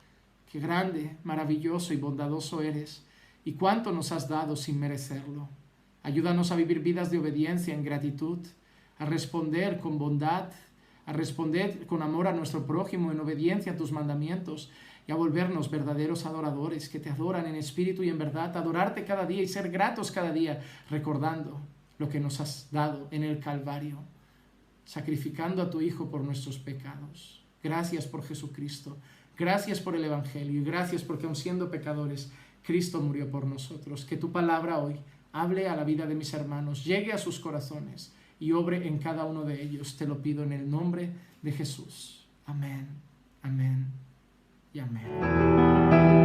Qué grande, maravilloso y bondadoso eres, y cuánto nos has dado sin merecerlo. Ayúdanos a vivir vidas de obediencia en gratitud, a responder con bondad, a responder con amor a nuestro prójimo en obediencia a tus mandamientos y a volvernos verdaderos adoradores que te adoran en espíritu y en verdad, adorarte cada día y ser gratos cada día, recordando lo que nos has dado en el Calvario, sacrificando a tu Hijo por nuestros pecados. Gracias por Jesucristo. Gracias por el Evangelio y gracias porque aun siendo pecadores, Cristo murió por nosotros. Que tu palabra hoy hable a la vida de mis hermanos, llegue a sus corazones y obre en cada uno de ellos. Te lo pido en el nombre de Jesús. Amén, amén y amén.